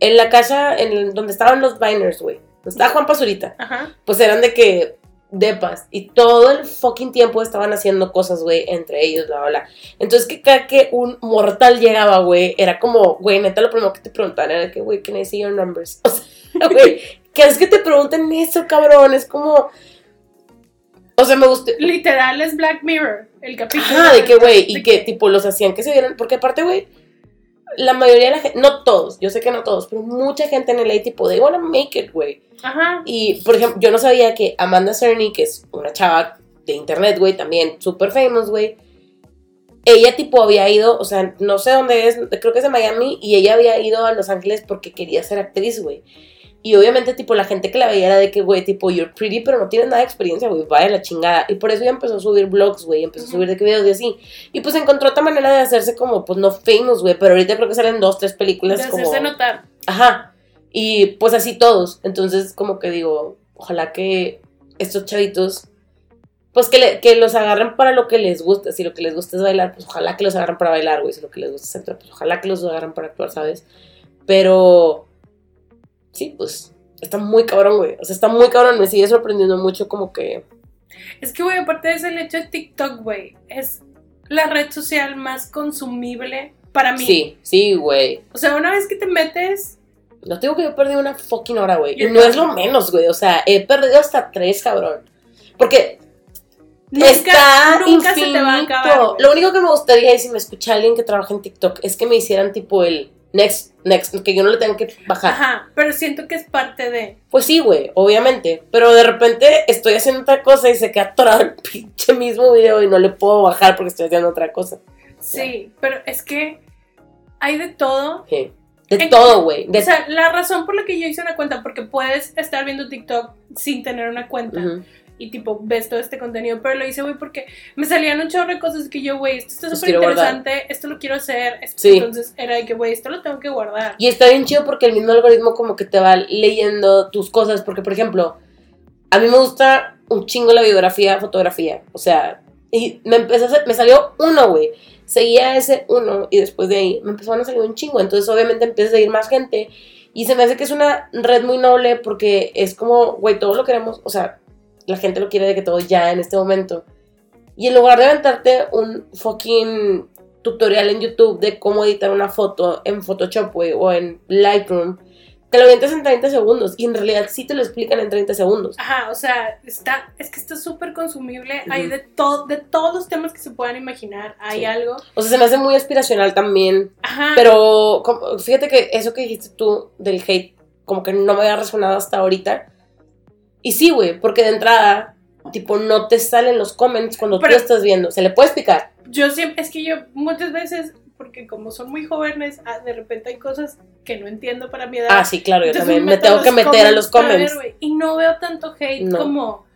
en la casa en donde estaban los Biners, güey. Donde estaba Juan Pazurita. Ajá. Pues eran de que depas y todo el fucking tiempo estaban haciendo cosas, güey, entre ellos, bla, bla, bla. Entonces que cada que un mortal llegaba, güey, era como, güey, neta, lo primero que te preguntaban era que, güey, can I see your numbers? O sea, güey, que es que te pregunten eso, cabrón, es como... O sea, me gustó... Literal es Black Mirror, el capítulo. Ajá, de que, güey, y de que tipo los hacían que se vieran, porque aparte, güey, la mayoría de la gente, no todos, yo sé que no todos, pero mucha gente en LA, tipo, they wanna make it, güey. Ajá. Y, por ejemplo, yo no sabía que Amanda Cerny, que es una chava de internet, güey, también súper famous, güey, ella, tipo, había ido, o sea, no sé dónde es, creo que es de Miami, y ella había ido a Los Ángeles porque quería ser actriz, güey. Y obviamente, tipo, la gente que la veía era de que, güey, tipo, you're pretty, pero no tienes nada de experiencia, güey, vaya la chingada. Y por eso ella empezó a subir vlogs, güey, empezó a subir de que videos y así. Y pues encontró otra manera de hacerse como, pues no famous, güey, pero ahorita creo que salen dos, tres De películas como... hacerse notar. Ajá. Y pues así todos. Entonces, como que digo, ojalá que estos chavitos, pues que, le- que los agarren para lo que les gusta. Si lo que les gusta es bailar, pues ojalá que los agarren para bailar, güey. Si lo que les gusta es actuar, pues ojalá que los agarren para actuar, ¿sabes? Pero, sí, pues está muy cabrón, güey. O sea, está muy cabrón. Me sigue sorprendiendo mucho como que... Es que, güey, aparte de eso, el hecho de TikTok, güey, es la red social más consumible para mí. Sí, sí, güey. O sea, una vez que te metes, No tengo que yo perdí una fucking hora, güey. Y no es lo menos, güey. O sea, he perdido hasta tres, cabrón. Porque nunca, está nunca se te va a acabar. Lo único que me gustaría, y si me escucha alguien que trabaja en TikTok, es que me hicieran tipo el next, next, que yo no le tengo que bajar. Ajá, pero siento que es parte de. Pues sí, güey, obviamente. Pero de repente estoy haciendo otra cosa y se queda atorado el pinche mismo video y no le puedo bajar porque estoy haciendo otra cosa. Sí, pero es que hay de todo. Sí. De En- todo, güey. O sea, la razón por la que yo hice una cuenta, porque puedes estar viendo TikTok sin tener una cuenta. Y tipo, ves todo este contenido, pero lo hice, güey, porque me salían un chorro de cosas que yo, güey, esto está súper interesante, esto lo quiero hacer. esto- Sí. Entonces era de que, güey, esto lo tengo que guardar. Y está bien chido porque el mismo algoritmo como que te va leyendo tus cosas. Porque, por ejemplo, a mí me gusta un chingo la biografía, fotografía. O sea, y me empezó a me salió uno, güey. Seguía ese uno y después de ahí me empezaron a salir un chingo. Entonces, obviamente, empieza a seguir más gente. Y se me hace que es una red muy noble porque es como, güey, todo lo queremos. O sea, la gente lo quiere de que todo ya en este momento. Y en lugar de aventarte un fucking tutorial en YouTube de cómo editar una foto en Photoshop, güey, o en Lightroom, te lo avientas en 30 segundos. Y en realidad sí te lo explican en 30 segundos. Ajá, o sea, está, es que está súper consumible. Ujú. Hay de, todo de todos los temas que se puedan imaginar, hay Sí. algo. O sea, se me hace muy aspiracional también. Ajá. Pero como- fíjate que eso que dijiste tú del hate, como que no me había resonado hasta ahorita. Y sí, güey, porque de entrada, tipo, no te salen los comments cuando Pero- tú estás viendo. Se le puede explicar. yo siempre, es que yo muchas veces, porque como son muy jóvenes, ah, de repente hay cosas que no entiendo para mi edad. Ah, sí, claro, yo también. Me tengo que meter a los ver, comments. güey, y no veo tanto hate No. como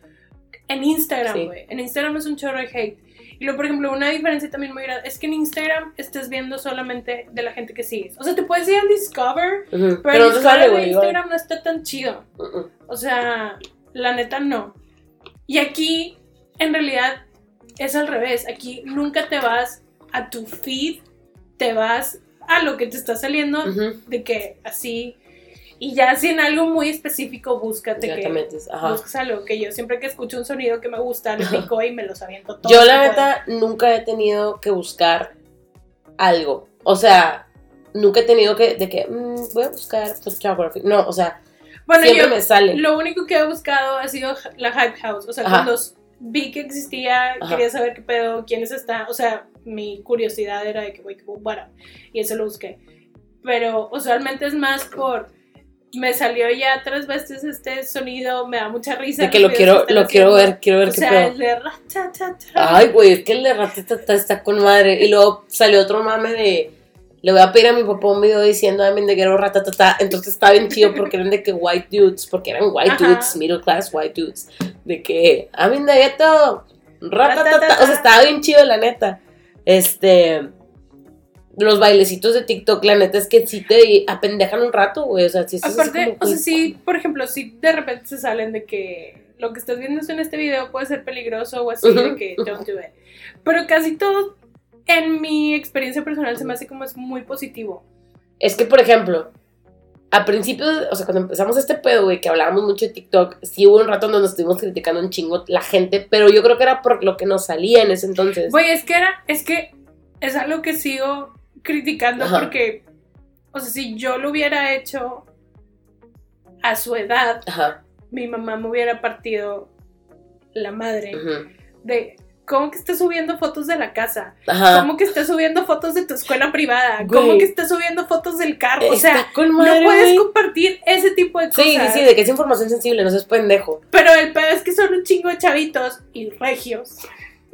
en Instagram, Sí. güey. En Instagram es un chorro de hate. Y luego, por ejemplo, una diferencia también muy grande es que en Instagram estás viendo solamente de la gente que sigues. O sea, te puedes ir al Discover, Ujú, pero, el no te Discover sale, de. Instagram no está tan chido. Mm, O sea, la neta no. Y aquí, en realidad, es al revés. Aquí nunca te vas a tu feed, te vas a lo que te está saliendo de que así. Y ya si en algo muy específico, búscate Ya que te metes. Ajá. buscas algo que yo siempre que escucho un sonido que me gusta, le pico y me los aviento todos. Yo la neta nunca he tenido que buscar algo. O sea, nunca he tenido que, de que, mm, voy a buscar photography. No, o sea, Bueno, siempre yo me sale. lo único que he buscado ha sido la Hype House. O sea, Ajá. cuando vi que existía, Ajá. quería saber qué pedo, quiénes están. O sea, mi curiosidad era de que, güey, bueno, y eso lo busqué. Pero usualmente es más por. Me salió ya tres veces este sonido, me da mucha risa. De que lo quiero, lo quiero ver, quiero ver O qué sea, pedo. el de ratatata. Ay, güey, es que el de ratita está con madre. Y luego salió otro mame de. Le voy a pedir a mi papá un video diciendo también de que era ratatata. Entonces está bien chido porque eran de que white dudes, porque eran white Ajá. dudes, middle class white dudes. De que, I'm in the ghetto, ratatata. O sea, estaba bien chido, la neta. Este. Los bailecitos de TikTok, la neta es que sí te apendejan un rato, güey. O sea, sí Aparte, como, o sea, sí, por ejemplo, si de repente se salen de que lo que estás viendo en este video puede ser peligroso o así, de que don't do it. Pero casi todo, en mi experiencia personal, se me hace como es muy positivo. Es que, por ejemplo, a principios, o sea, cuando empezamos este pedo, güey, que hablábamos mucho de TikTok, sí hubo un rato donde nos estuvimos criticando un chingo la gente, pero yo creo que era por lo que nos salía en ese entonces. Güey, es que era, es que es algo que sigo criticando Ajá. porque, o sea, si yo lo hubiera hecho a su edad, Ajá. mi mamá me hubiera partido la madre de cómo que estás subiendo fotos de la casa. Ajá. ¿Cómo que estás subiendo fotos de tu escuela privada? ¿Cómo que estás subiendo fotos del carro? O sea, Está con madre, no puedes güey. compartir ese tipo de cosas. Sí, sí, sí, de que es información sensible, no seas pendejo. Pero el pedo es que son un chingo de chavitos y regios.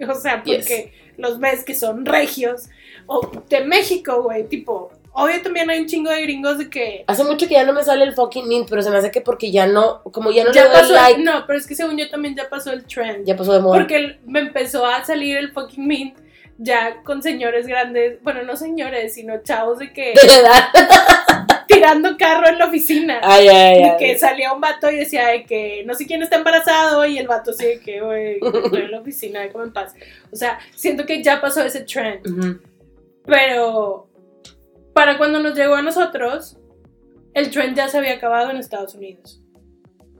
O sea, porque los ves que son regios. O de México, güey. Tipo, obvio también hay un chingo de gringos de que. Hace mucho que ya no me sale el fucking mint, pero se me hace que porque ya no, como ya no le Ya doy pasó. like, No, pero es que según yo también ya pasó el trend. ya pasó de moda. Porque me empezó a salir el fucking mint ya con señores grandes. Bueno, no señores, sino chavos de que. De edad. tirando carro en la oficina. Ay, ay, Y ay. que salía un vato y decía de que no sé quién está embarazado y el vato así de que, güey, estoy en la oficina, déjame en paz. O sea, siento que ya pasó ese trend, Ujú. pero para cuando nos llegó a nosotros, el trend ya se había acabado en Estados Unidos.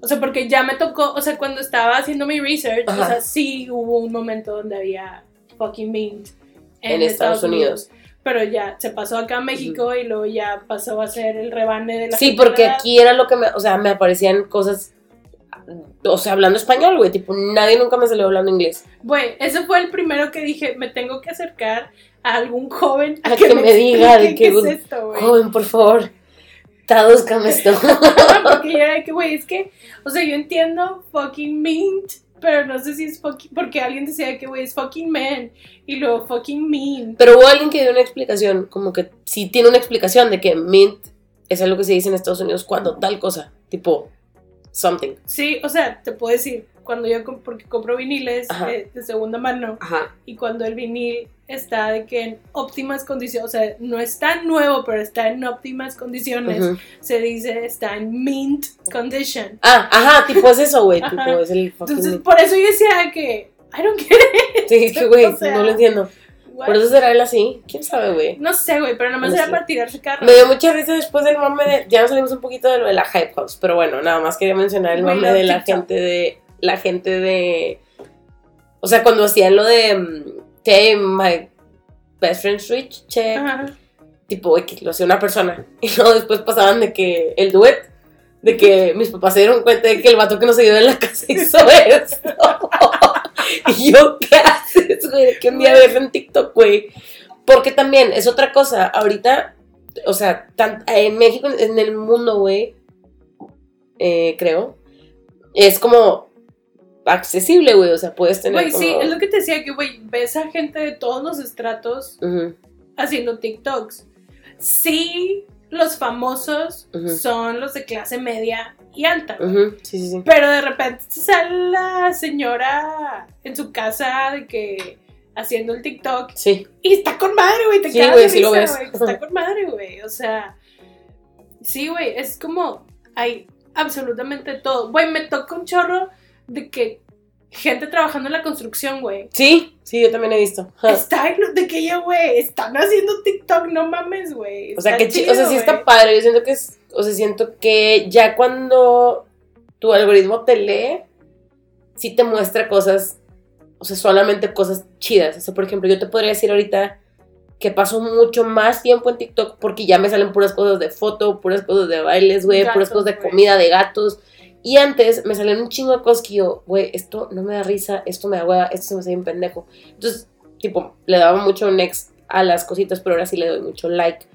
O sea, porque ya me tocó, o sea, cuando estaba haciendo mi research, Ajá. o sea, sí hubo un momento donde había fucking mint en, En Estados Unidos. Pero ya se pasó acá a México y luego ya pasó a ser el rebane de la Sí, porque aquí era lo que me, o sea, me aparecían cosas o sea, hablando español, güey. Tipo, nadie nunca me salió hablando inglés. Güey, ese fue el primero que dije, me tengo que acercar a algún joven A que me diga de qué es esto, güey. Joven, por favor, tradúzcame esto. Porque yo era que, güey, es que, o sea, yo entiendo fucking mint, pero no sé si es fucking, porque alguien decía que, güey, es fucking man, y luego fucking mean. Pero hubo alguien que dio una explicación, como que sí tiene una explicación de que mint es algo que se dice en Estados Unidos cuando tal cosa, tipo something. Sí, o sea, te puedo decir, cuando yo, comp- porque compro viniles eh, de segunda mano, Ajá. y cuando el vinil está de que en óptimas condiciones, o sea, no está nuevo, pero está en óptimas condiciones, Ujú. se dice está en mint condition. Ah, ajá, tipo es eso, güey. Tipo es el fucking Entonces, por eso yo decía que, I don't get it. Sí, que güey, o sea, no lo entiendo. What? Por eso será él así. ¿Quién sabe, güey? No sé, güey, pero nada más No era sé. para tirarse carro. Me dio mucha risa después del mame de. Ya nos salimos un poquito de lo de la Hype House, pero bueno, nada más quería mencionar el mame de la gente de. La gente de. O sea, cuando hacían lo de. mm, Hey, my best friend's rich, check. Ajá. Tipo, X, lo hacía una persona. Y luego después pasaban de que. El duet. De que mis papás se dieron cuenta de que el vato que nos ayudó en la casa hizo esto. y yo, ¿qué haces, güey? Que un día ves en TikTok, güey. Porque también es otra cosa. Ahorita, o sea, tan- en México, en el mundo, güey, eh, creo, es como accesible, güey. O sea, puedes tener. Güey, sí, es lo que te decía, que, güey, ves a gente de todos los estratos haciendo TikToks. Sí, los famosos son los de clase media y alta. Sí, sí, sí. Pero de repente sale la señora en su casa de que haciendo el TikTok Sí. y está con madre, güey, te Sí, de lo ves. güey, Está con madre, güey. O sea, sí, güey, es como hay absolutamente todo. Güey, me toca un chorro de que gente trabajando en la construcción, güey. Sí, sí, yo también he visto. Ja. Está en- de que ya, güey, están haciendo TikTok, no mames, güey. O sea, que chi- chido, o sea, sí está padre. Yo siento que es, o sea, siento que ya cuando tu algoritmo te lee, sí te muestra cosas, o sea, solamente cosas chidas. O sea, por ejemplo, yo te podría decir ahorita que paso mucho más tiempo en TikTok porque ya me salen puras cosas de foto, puras cosas de bailes, güey, puras cosas de comida, de gatos. Y antes me salían un chingo de cosas que yo, güey, esto no me da risa, esto me da hueva, esto se me hace bien pendejo. Entonces, tipo, le daba mucho next a las cositas, pero ahora sí le doy mucho like.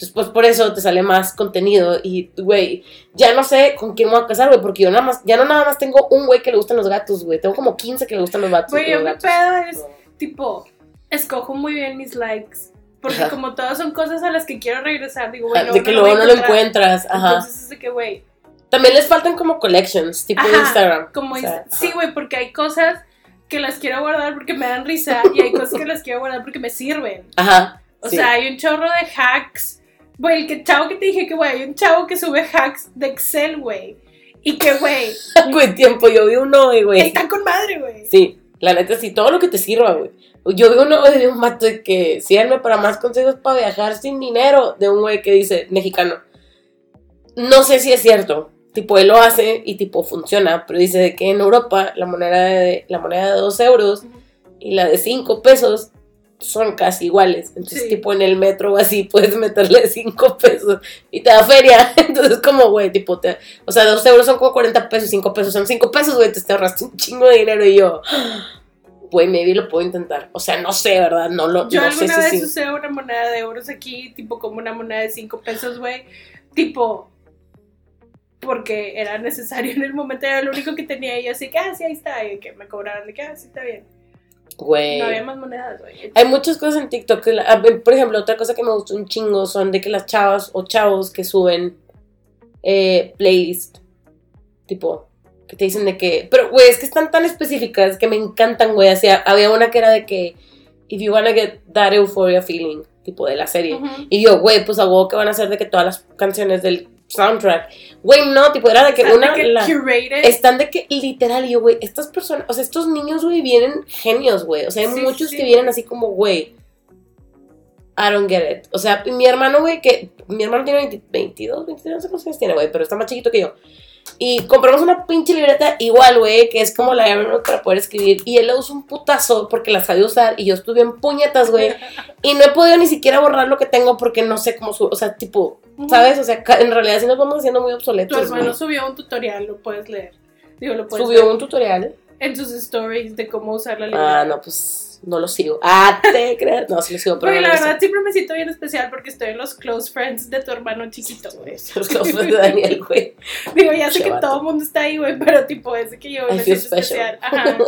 Entonces, pues por eso te sale más contenido y, güey, ya no sé con quién me voy a casar, güey, porque yo nada más, ya no nada más tengo un güey que le gustan los gatos, güey. Tengo como 15 que le gustan los gatos. Güey, yo mi pedo es, tipo, escojo muy bien mis likes. Porque Ajá. como todas son cosas a las que quiero regresar, digo, luego de que luego no lo encuentras, ajá. Entonces es de que, güey, También les faltan como collections, tipo Ajá, Instagram. como O sea, Sí, güey, porque hay cosas que las quiero guardar porque me dan risa y hay cosas que las quiero guardar porque me sirven. Ajá. O sí. sea, hay un chorro de hacks. Güey, el que chavo que te dije que, güey, hay un chavo que sube hacks de Excel, güey. Y que, güey, Güey, tiempo, yo vi uno, güey. está con madre, güey. Sí, la neta sí, todo lo que te sirva, güey. Yo vi uno de un mato de que síganme para más consejos para viajar sin dinero, de un güey que dice, mexicano. No sé si es cierto, tipo, él lo hace y tipo funciona, pero dice que en Europa la moneda de, la moneda de 2 euros y la de 5 pesos son casi iguales. Entonces, Sí. tipo, en el metro o así puedes meterle 5 pesos y te da feria. Entonces, como, güey, tipo, te, o sea, 2 euros son como 40 pesos, 5 pesos son 5 pesos, güey, te ahorraste un chingo de dinero y yo, güey, maybe lo puedo intentar. O sea, no sé, ¿verdad? No lo Yo no sé alguna si vez sí. usé una moneda de euros aquí, tipo como una moneda de 5 pesos, güey. Tipo, porque era necesario en el momento, era lo único que tenía. Y yo así que, ah, sí, ahí está. Y que me cobraron, de que, ah, sí, está bien. Güey. No había más monedas, güey. Hay muchas cosas en TikTok. que la- a ver, por ejemplo, otra cosa que me gusta un chingo son de que las chavas o chavos que suben eh, playlist. Tipo, que te dicen de que. Pero, güey, es que están tan específicas que me encantan, güey. Así, había una que era de que. If you wanna get that euphoria feeling, tipo de la serie. Y yo, güey, pues a huevo que van a hacer de que todas las canciones del soundtrack. Güey, no, tipo, era de que una. de que la- curated. están de que literal, yo, güey, estas personas, o sea, estos niños, güey, vienen genios, güey. O sea, hay Sí, muchos sí, que vienen así como, güey, I don't get it. O sea, mi hermano, güey, que mi hermano tiene 20 22, 23, no sé cuántos años tiene, güey, pero está más chiquito que yo. Y compramos una pinche libreta igual, güey, que es como la Evernote para poder escribir. Y él la usa un putazo porque la sabe usar. Y yo estuve en puñetas, güey. Y no he podido ni siquiera borrar lo que tengo porque no sé cómo su O sea, tipo. ¿sabes? O sea, en realidad sí nos vamos haciendo muy obsoletos. Tu hermano subió un tutorial, lo puedes leer. Digo, lo puedes Subió un tutorial. En sus stories de cómo usar la libreta. Ah, no, pues no lo sigo. Ah, te creas. No, sí lo sigo, pero Porque no la verdad siempre me siento bien especial porque estoy en los close friends de tu hermano chiquito, güey. Los close de Daniel, güey. Digo, ya sé que todo el mundo está ahí, güey, pero tipo, es que yo I me siento special. especial. Ajá.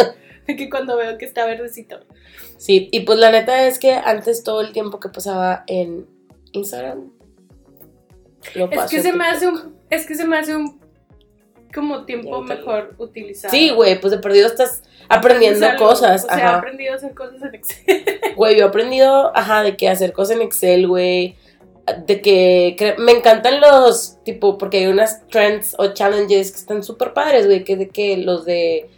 Que cuando veo que está verdecito. Sí, y pues la neta es que antes todo el tiempo que pasaba en Instagram. Lo Es que se me hace un, es que se me hace un como tiempo mejor utilizado. Sí, güey, pues de perdido estás aprendiendo algo, cosas. O sea, he aprendido a hacer cosas en Excel. Güey, yo he aprendido, ajá, de que hacer cosas en Excel, güey. De que cre- me encantan los, tipo, porque hay unas trends o challenges que están súper padres, güey, que de que los de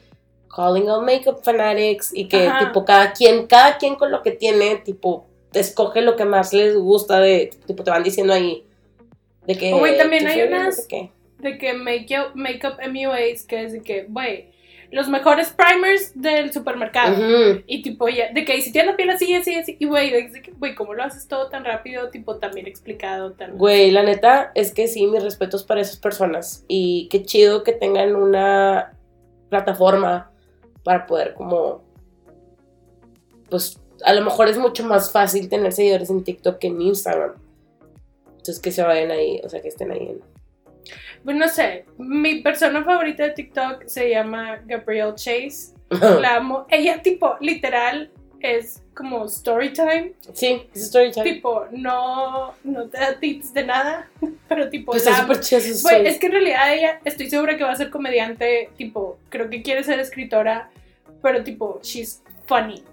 Calling All Makeup Fanatics y que, Ajá. tipo, cada quien, cada quien con lo que tiene, tipo, escoge lo que más les gusta de, tipo, te van diciendo ahí. De que. Güey, también hay unas- no sé. De que make makeup MUAs, que es de que, güey, los mejores primers del supermercado. Y tipo, ya, de que si tienes la piel así, así, así. Y güey, es de que, güey, ¿cómo lo haces todo tan rápido? Tipo, también explicado, tan. Güey, la neta es que sí, mis respetos para esas personas. Y qué chido que tengan una plataforma para poder como... Pues a lo mejor es mucho más fácil tener seguidores en TikTok que en Instagram. Entonces que se vayan ahí, o sea, que estén ahí. En... Pues no sé, mi persona favorita de TikTok se llama Gabrielle Chase. La amo. Ella, tipo, literal, es como story time. sí, es story time. Tipo, no, no te da tips de nada, pero tipo, Pues la súper chido stories. es que en realidad ella, estoy segura que va a ser comediante, tipo, creo que quiere ser escritora, pero tipo, she's funny.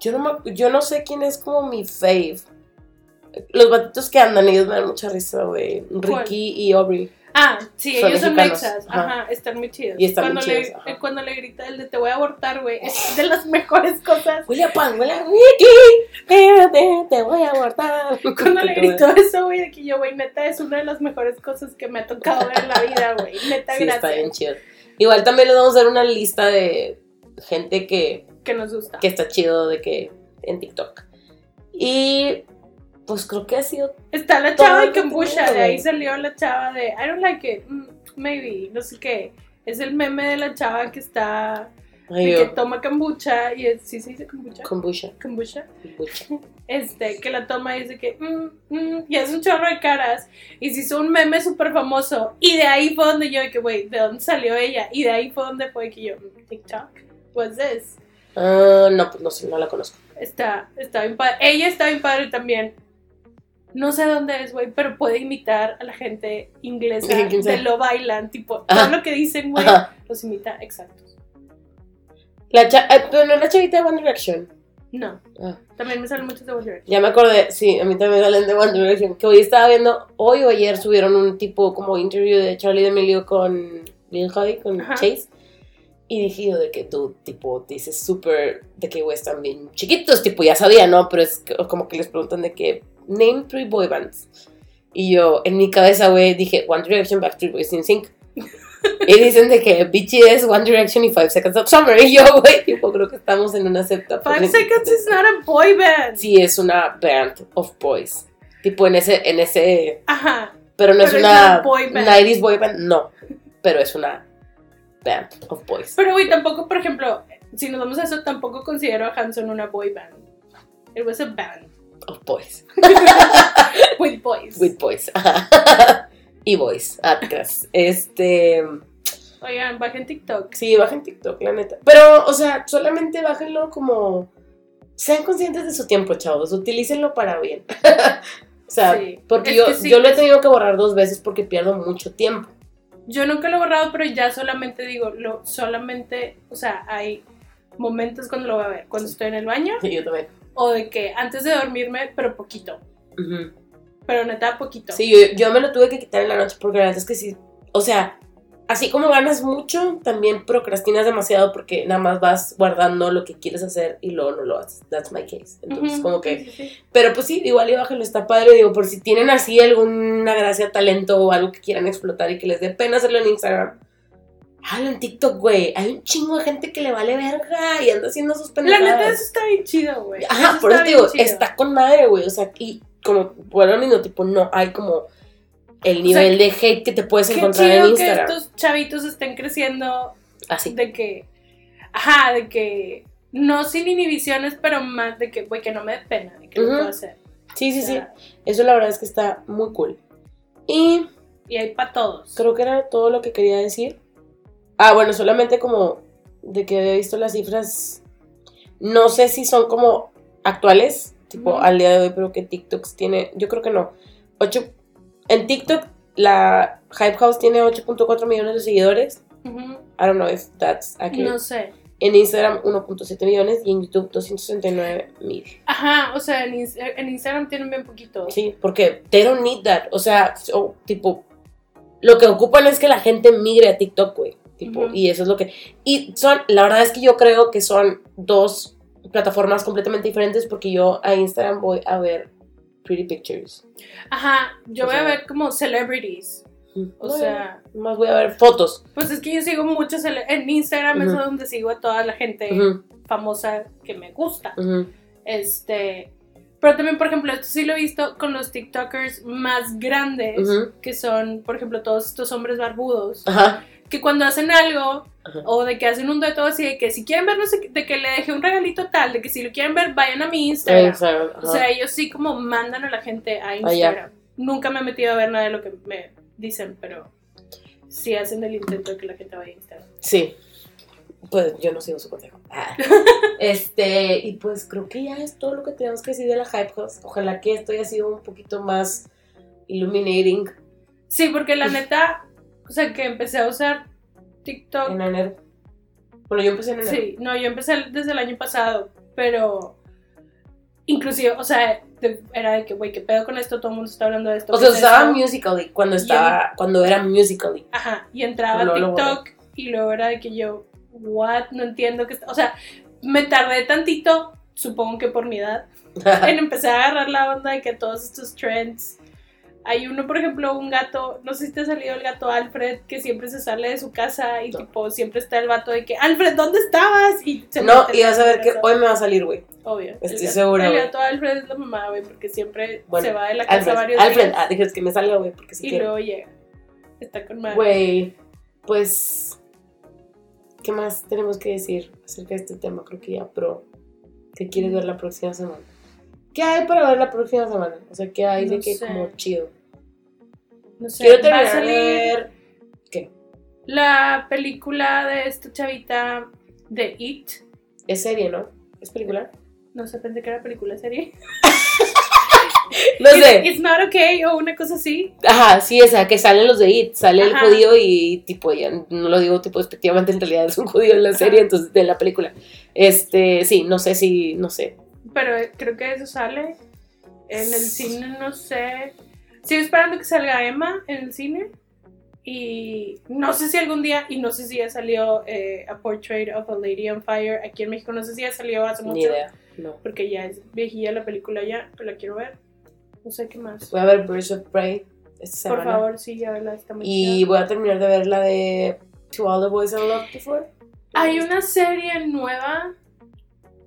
Yo no, me- yo no sé quién es como mi fave. Los batitos que andan, ellos me dan mucha risa, güey. ¿Cuál? Ricky y Aubrey. Ah, sí, Son ellos son mexas, ajá. ajá. están muy chidos. Y están cuando muy le, chidos, Cuando le grita el de te voy a abortar, güey, es de las mejores cosas. Huele a pan, huele a. Espérate, te voy a guardar. Cuando le gritó eso, güey, de que yo, güey, neta, es una de las mejores cosas que me ha tocado ver en la vida, güey. Neta, Sí, está bien gracias. chido. Igual también les vamos a dar una lista de gente que, Que nos gusta. que está chido de que en TikTok. Y pues creo que ha sido. Está la chava de Kombucha, de ahí salió la chava de I don't like it, mm, maybe, no sé qué. Es el meme de la chava que está, Ay, que toma kombucha y es, ¿sí se dice kombucha? kombucha. Kombucha. Este, que la toma y dice que, mm, mm, y hace un chorro de caras. Y se hizo un meme súper famoso. Y de ahí fue donde yo, que, güey, ¿de dónde salió ella? Y de ahí fue donde fue que yo, mm, TikTok, what's this? Ah, no, pues no sé, no la conozco. Está, está bien padre. Ella está bien padre también. No sé dónde es, güey, pero puede imitar a la gente inglesa de Love Island. Tipo, Ajá. todo lo que dicen, güey, los imita exactos. La cha pero no la chavita de One Direction. No, Ah, también me salen muchos de One Direction. ya me acordé, sí, a mí también salen de One Direction. Que hoy estaba viendo, hoy o ayer subieron un tipo como interview de Charlie D'Amelio con Lil Huddy, con Ajá. Chase. Y dije de que tú, tipo, dices súper, de que güey están bien chiquitos, tipo, ya sabía, ¿no? Pero es como que les preguntan de que, name three boy bands. Y yo, en mi cabeza, güey, dije, One Direction, Backstreet Boys, NSYNC. y dicen de que BTS, One Direction y Five Seconds of Summer. Y yo, güey, tipo, creo que estamos en una secta. Five. Seconds is not a boy band. Sí, es una band of boys. Tipo, en ese, en ese, Ajá. pero no Pero es una boy band. 90s boy band, no. Pero es una band of boys. Pero, güey, tampoco, por ejemplo, si nos vamos a eso, tampoco considero a Hanson una boy band. It was a band Of boys. with boys. With boys. Ajá. y boys. Te creas. Este. Oigan, bajen TikTok. Sí, bajen TikTok, la neta. Pero, o sea, solamente bájenlo como. Sean conscientes de su tiempo, chavos. Utilícenlo para bien. o sea, Sí. porque Es yo, sí, yo lo he tenido que borrar dos veces porque pierdo mucho tiempo. Yo nunca lo he borrado, pero ya solamente digo, lo, solamente, o sea, hay momentos cuando lo voy a ver, cuando estoy en el baño, Sí, yo también. O de que antes de dormirme, pero poquito, pero neta poquito. Sí, yo, yo me lo tuve que quitar en la noche porque la verdad es que sí. O sea, así como ganas mucho, también procrastinas demasiado porque nada más vas guardando lo que quieres hacer y luego no lo haces. That's my case. Entonces, como que. sí, sí, sí. Pero pues sí, igual y bájenlo, está padre. Digo, por si tienen así alguna gracia, talento o algo que quieran explotar y que les dé pena hacerlo en Instagram. Háganlo en TikTok, güey. Hay un chingo de gente que le vale verga y anda haciendo sus La pendejadas. neta, eso está bien chido, güey. Ajá, por eso te digo, chido. está con madre, güey. O sea, y como, bueno, lo mismo, tipo, no hay como el sea, nivel de hate que te puedes encontrar chido en que Instagram. estos chavitos estén creciendo Así. De que, ajá, de que no sin inhibiciones, pero más de que, güey, que no me dé pena, de que lo Ujú. puedo hacer. Sí, sí, O sí. Eso la verdad es que está muy cool. Y Y hay para todos. creo que era todo lo que quería decir. Ah, bueno, solamente como de que había visto las cifras. No sé si son como actuales, tipo al día de hoy, pero que TikTok tiene. Yo creo que no. 8, en TikTok, la Hype House tiene 8.4 millones de seguidores. Ujú. I don't know if that's accurate. No sé. En Instagram, 1.7 millones. Y en YouTube, 269 mil. Ajá, o sea, en, en Instagram tienen bien poquito. Sí, porque they don't need that. O sea, tipo, lo que ocupan es que la gente migre a TikTok, güey. Tipo, y eso es lo que. Y son, la verdad es que yo creo que son dos plataformas completamente diferentes porque yo a Instagram voy a ver Pretty Pictures. Ajá, yo O voy a ver como celebrities. O No, sea, Más voy a ver fotos. pues es que yo sigo muchos en Instagram, es Ujú. donde sigo a toda la gente famosa que me gusta. Este, pero también, por ejemplo, esto sí lo he visto con los TikTokers más grandes, que son, por ejemplo, todos estos hombres barbudos, Ajá. Que cuando hacen algo, Ajá. o de que hacen un dueto así, de que si quieren ver, no sé, qué, de que le dejé un regalito tal, de que si lo quieren ver, vayan a mi Instagram. Instagram, O sea, ellos sí como mandan a la gente a Instagram. Nunca me he metido a ver nada de lo que me dicen, pero sí hacen el intento de que la gente vaya a Instagram. Sí. Pues yo no sigo su consejo. Ah. Este, y pues creo que ya es todo lo que tenemos que decir de la Hype House. Ojalá que esto haya sido un poquito más illuminating Sí, porque la neta, o sea, que empecé a usar TikTok. en enero. Bueno, yo empecé en enero. Sí, no, yo empecé desde el año pasado, pero inclusive, o sea, era de que, güey, ¿qué pedo con esto? Todo el mundo está hablando de esto. O ¿qué sea, usaba? Musically cuando estaba, cuando era Musically. Ajá, y entraba a TikTok y luego era de que yo, what, no entiendo qué está, o sea, me tardé tantito, supongo que por mi edad, en empezar a agarrar la onda de que todos estos trends. Hay uno, por ejemplo, un gato, no sé si te ha salido el gato Alfred, que siempre se sale de su casa y No. tipo siempre está el vato de que, Alfred, ¿dónde estabas? Y se no, y vas a ver que hoy me va a salir, güey. Obvio. Estoy el segura, El gato Alfred es la mamá, güey, porque siempre Bueno, se va de la casa Alfred, varios Alfred, días ah, dijes que me salga, güey, porque si y luego llega. Está con madre. Güey, pues, ¿qué más tenemos que decir acerca de este tema? Creo que ya, pero, ¿qué quieres ver la próxima semana? ¿Qué hay para ver la próxima semana? O sea, ¿qué hay de que sé. como chido? No sé, Quiero va a terminar de salir. ¿Qué? la película de esta chavita de It. Es serie, ¿no? ¿Es película? No sé, pensé que era película serie. No sé. It's not okay o una cosa así. Ajá, sí, esa, que salen los de IT, sale el judío y tipo, ya no lo digo tipo despectivamente, en realidad es un judío en la Ajá. serie, entonces, de la película. Este, sí, no sé si, no sé. Pero creo que eso sale. En el cine no sé. Sigo esperando que salga Emma en el cine. Y no sé si algún día, y no sé si ya salió eh, A Portrait of a Lady on Fire aquí en México. No sé si ya salió hace Ni mucho. idea, no. Porque ya es viejilla la película ya, pero la quiero ver. No sé qué más. Voy a ver Birds of Prey esta Por semana. favor, sí, ya la está muy Y voy a terminar de ver la de To All the Boys I Loved Before. Hay una serie nueva,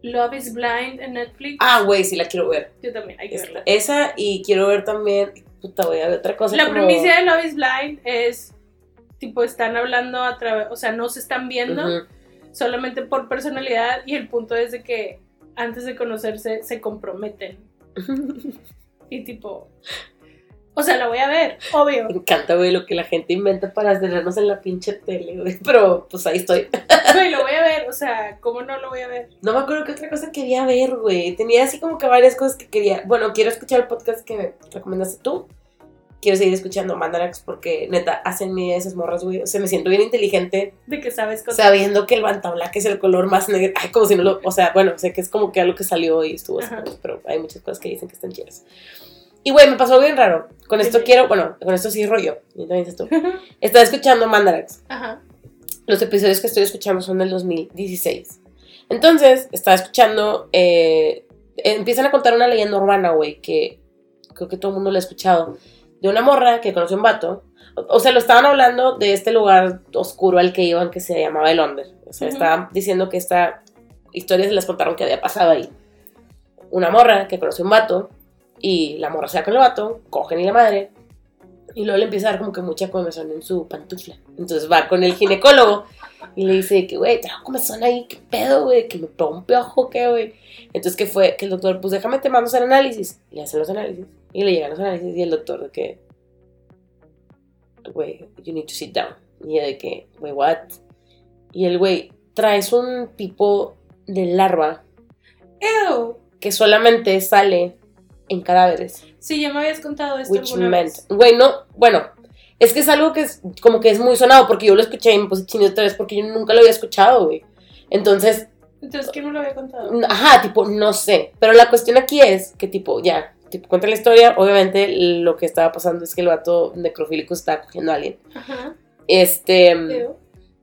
Love is Blind, en Netflix. Ah, güey, sí la quiero ver. Yo también, hay que Esta- verla. esa y quiero ver también, puta, voy a ver otra cosa La como... premisa de Love is Blind es, tipo, están hablando a través, o sea, no se están viendo, solamente por personalidad y el punto es de que antes de conocerse se comprometen. Y tipo, o sea, la voy a ver, obvio. Me encanta, güey, lo que la gente inventa para tenernos en la pinche tele, güey. Pero, pues ahí estoy. Güey, lo voy a ver, o sea, ¿cómo no lo voy a ver? No me acuerdo qué otra cosa quería ver, güey. Tenía así como que varias cosas que quería. Bueno, quiero escuchar el podcast que me recomendaste tú. Quiero seguir escuchando Mandarax porque, neta, hacen mi esas morras, güey. O sea, me siento bien inteligente De que sabes cosas. sabiendo que el Banta Black es el color más negro. Ay, como si no lo. O sea, bueno, sé que es como que algo que salió y estuvo así, pero hay muchas cosas que dicen que están chidas. Y, güey, me pasó bien raro. Con esto Sí. quiero. Bueno, con esto sí rollo. Y también dices tú. Estaba escuchando Mandarax. Ajá. Los episodios que estoy escuchando son del 2016. Entonces, estaba escuchando. eh, empiezan a contar una leyenda urbana, güey, que creo que todo el mundo la ha escuchado. De una morra que conoció un vato. O, o sea, lo estaban hablando de este lugar oscuro al que iban que se llamaba el Under. O sea, Ujú. estaban diciendo que esta historia se les contaron que había pasado ahí. Una morra que conoció un vato. Y la morra se va con el vato, cogen y la madre. Y luego le empieza a dar como que mucha comezón en su pantufla. Entonces va con el ginecólogo Y le dice que, güey, traigo comezón ahí, qué pedo, güey, que me pegó un piojo, qué, güey. Entonces, ¿qué fue? Que el doctor, pues déjame te mando hacer análisis. Le hace los análisis. Y le llegan los análisis y el doctor de que, güey, you need to sit down. Y ella de que, güey, what? Y el güey, traes un tipo de larva Ew. que solamente sale en cadáveres. Sí, ya me habías contado esto Which alguna meant, güey, no, bueno, es que es algo que es como que es muy sonado porque yo lo escuché y me puse chino otra vez porque yo nunca lo había escuchado, güey. Entonces, Entonces, ¿quién me lo había contado? ajá, tipo, no sé. Pero la cuestión aquí es que, tipo, ya, tipo, cuenta la historia. Obviamente, lo que estaba pasando es que el vato necrofílico estaba cogiendo a alguien. Ajá. Este. Ew.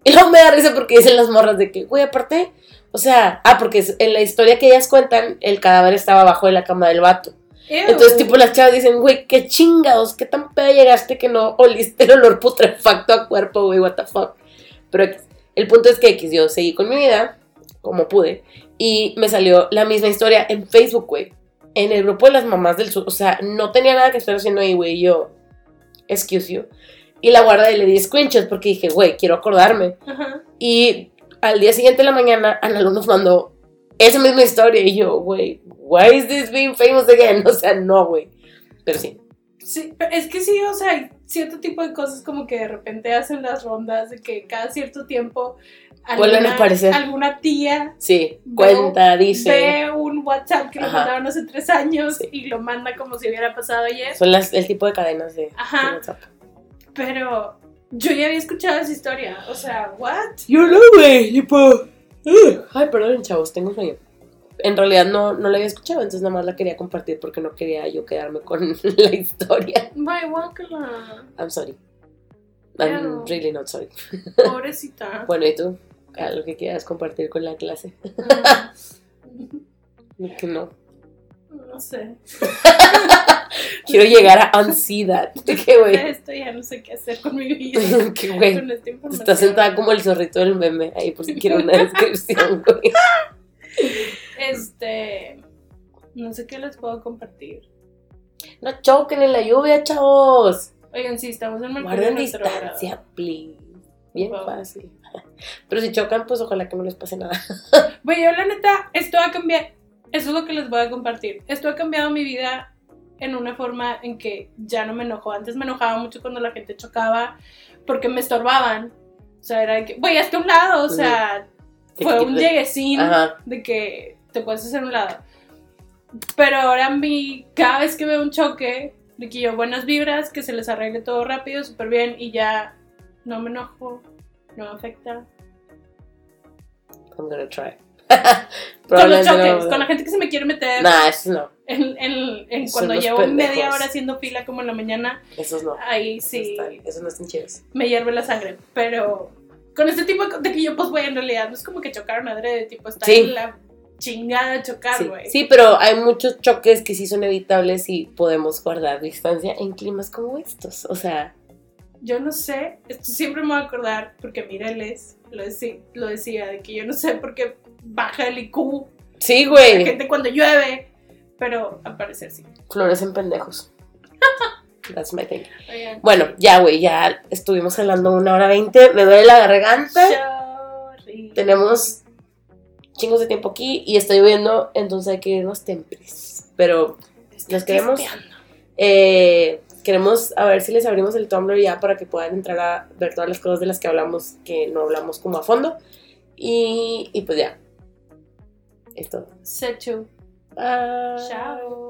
Y luego me da risa porque dicen las morras de que, güey, aparte, o sea, ah, porque en la historia que ellas cuentan, el cadáver estaba abajo de la cama del vato. Ew. Entonces, tipo, las chavas dicen, güey, qué chingados, qué tan pedo llegaste que no oliste el olor putrefacto a cuerpo, güey, what the fuck. Pero el punto es que X, yo seguí con mi vida, como pude, y me salió la misma historia en Facebook, güey. En el grupo de las mamás del sur, o sea, no tenía nada que estar haciendo ahí, güey, yo, excuse you. Y la guardé y le di screenshots porque dije, güey, quiero acordarme. Ajá. Y al día siguiente de la mañana, Ana Lu nos mandó esa misma historia. Y yo, güey, why is this being famous again? O sea, no, güey. Pero sí. Sí, pero es que sí, o sea, hay cierto tipo de cosas como que de repente hacen las rondas de que cada cierto tiempo Vuelven a aparecer. alguna tía Sí, cuenta, dice. ve un WhatsApp que Ajá. mandaron hace tres años Sí. y lo manda como si hubiera pasado ayer. Son las, el tipo de cadenas de, de Ajá. WhatsApp. Pero yo ya había escuchado esa historia. O sea, ¿what? Yo no, güey, tipo. Ay, perdón, chavos, tengo sueño. En realidad no, no la había escuchado, entonces nada más la quería compartir porque no quería yo quedarme con la historia. Bye, guácala. I'm sorry. I'm really not sorry. Pobrecita. Bueno, ¿y tú? Algo que quieras compartir con la clase. Mm, Que no. No sé. Quiero llegar a unsee that. Que güey. Esto ya no sé qué hacer con mi vida. Que güey. Está sentada como el zorrito del meme. Ahí por si quiero una descripción, güey. Este. No sé qué les puedo compartir. No choquen en la lluvia, chavos. Oigan, sí, estamos en Mercurio Guarden distancia, please. Bien fácil. Pero si chocan, pues ojalá que no les pase nada. Güey, yo la neta, esto ha cambiado. Eso es lo que les voy a compartir. Esto ha cambiado mi vida en una forma en que ya no me enojo. Antes me enojaba mucho cuando la gente chocaba porque me estorbaban. O sea, era de que, güey, hazte un lado. O sea, fue un lleguecín Ajá. de que te puedes hacer un lado. Pero ahora mi, cada vez que veo un choque, de que yo buenas vibras, que se les arregle todo rápido, súper bien y ya no me enojo, no me afecta. I'm gonna try. Con los choques, no- con la gente que se me quiere meter Nah, esos no. en, en- en Son cuando llevo pendejos. media hora haciendo fila como en la mañana, Esos no. ahí Esos sí están- Esos no están chidos. me hierve la sangre. Pero con este tipo de, de que yo, pues, güey, en realidad no es como que chocaron adrede, tipo, está Sí. en la chingada de chocar, güey. sí, pero hay muchos choques que sí son evitables y podemos guardar distancia en climas como estos. O sea, Yo no sé, esto siempre me voy a acordar porque Mireles lo, deci- lo decía, de que yo no sé por qué baja el IQ sí, la güey. gente cuando llueve, pero al parecer sí. Florecen pendejos. That's my thing. Oigan, Bueno, ya, güey, ya estuvimos hablando una hora veinte. Me duele la garganta. sorry. Tenemos chingos de tiempo aquí y está lloviendo, entonces hay que irnos tempres. Pero Estoy ¿los queremos? eh, queremos a ver si les abrimos el Tumblr ya para que puedan entrar a ver todas las cosas de las que hablamos, que no hablamos como a fondo. Y, y pues ya. Es todo. Sechu. Bye. Chao.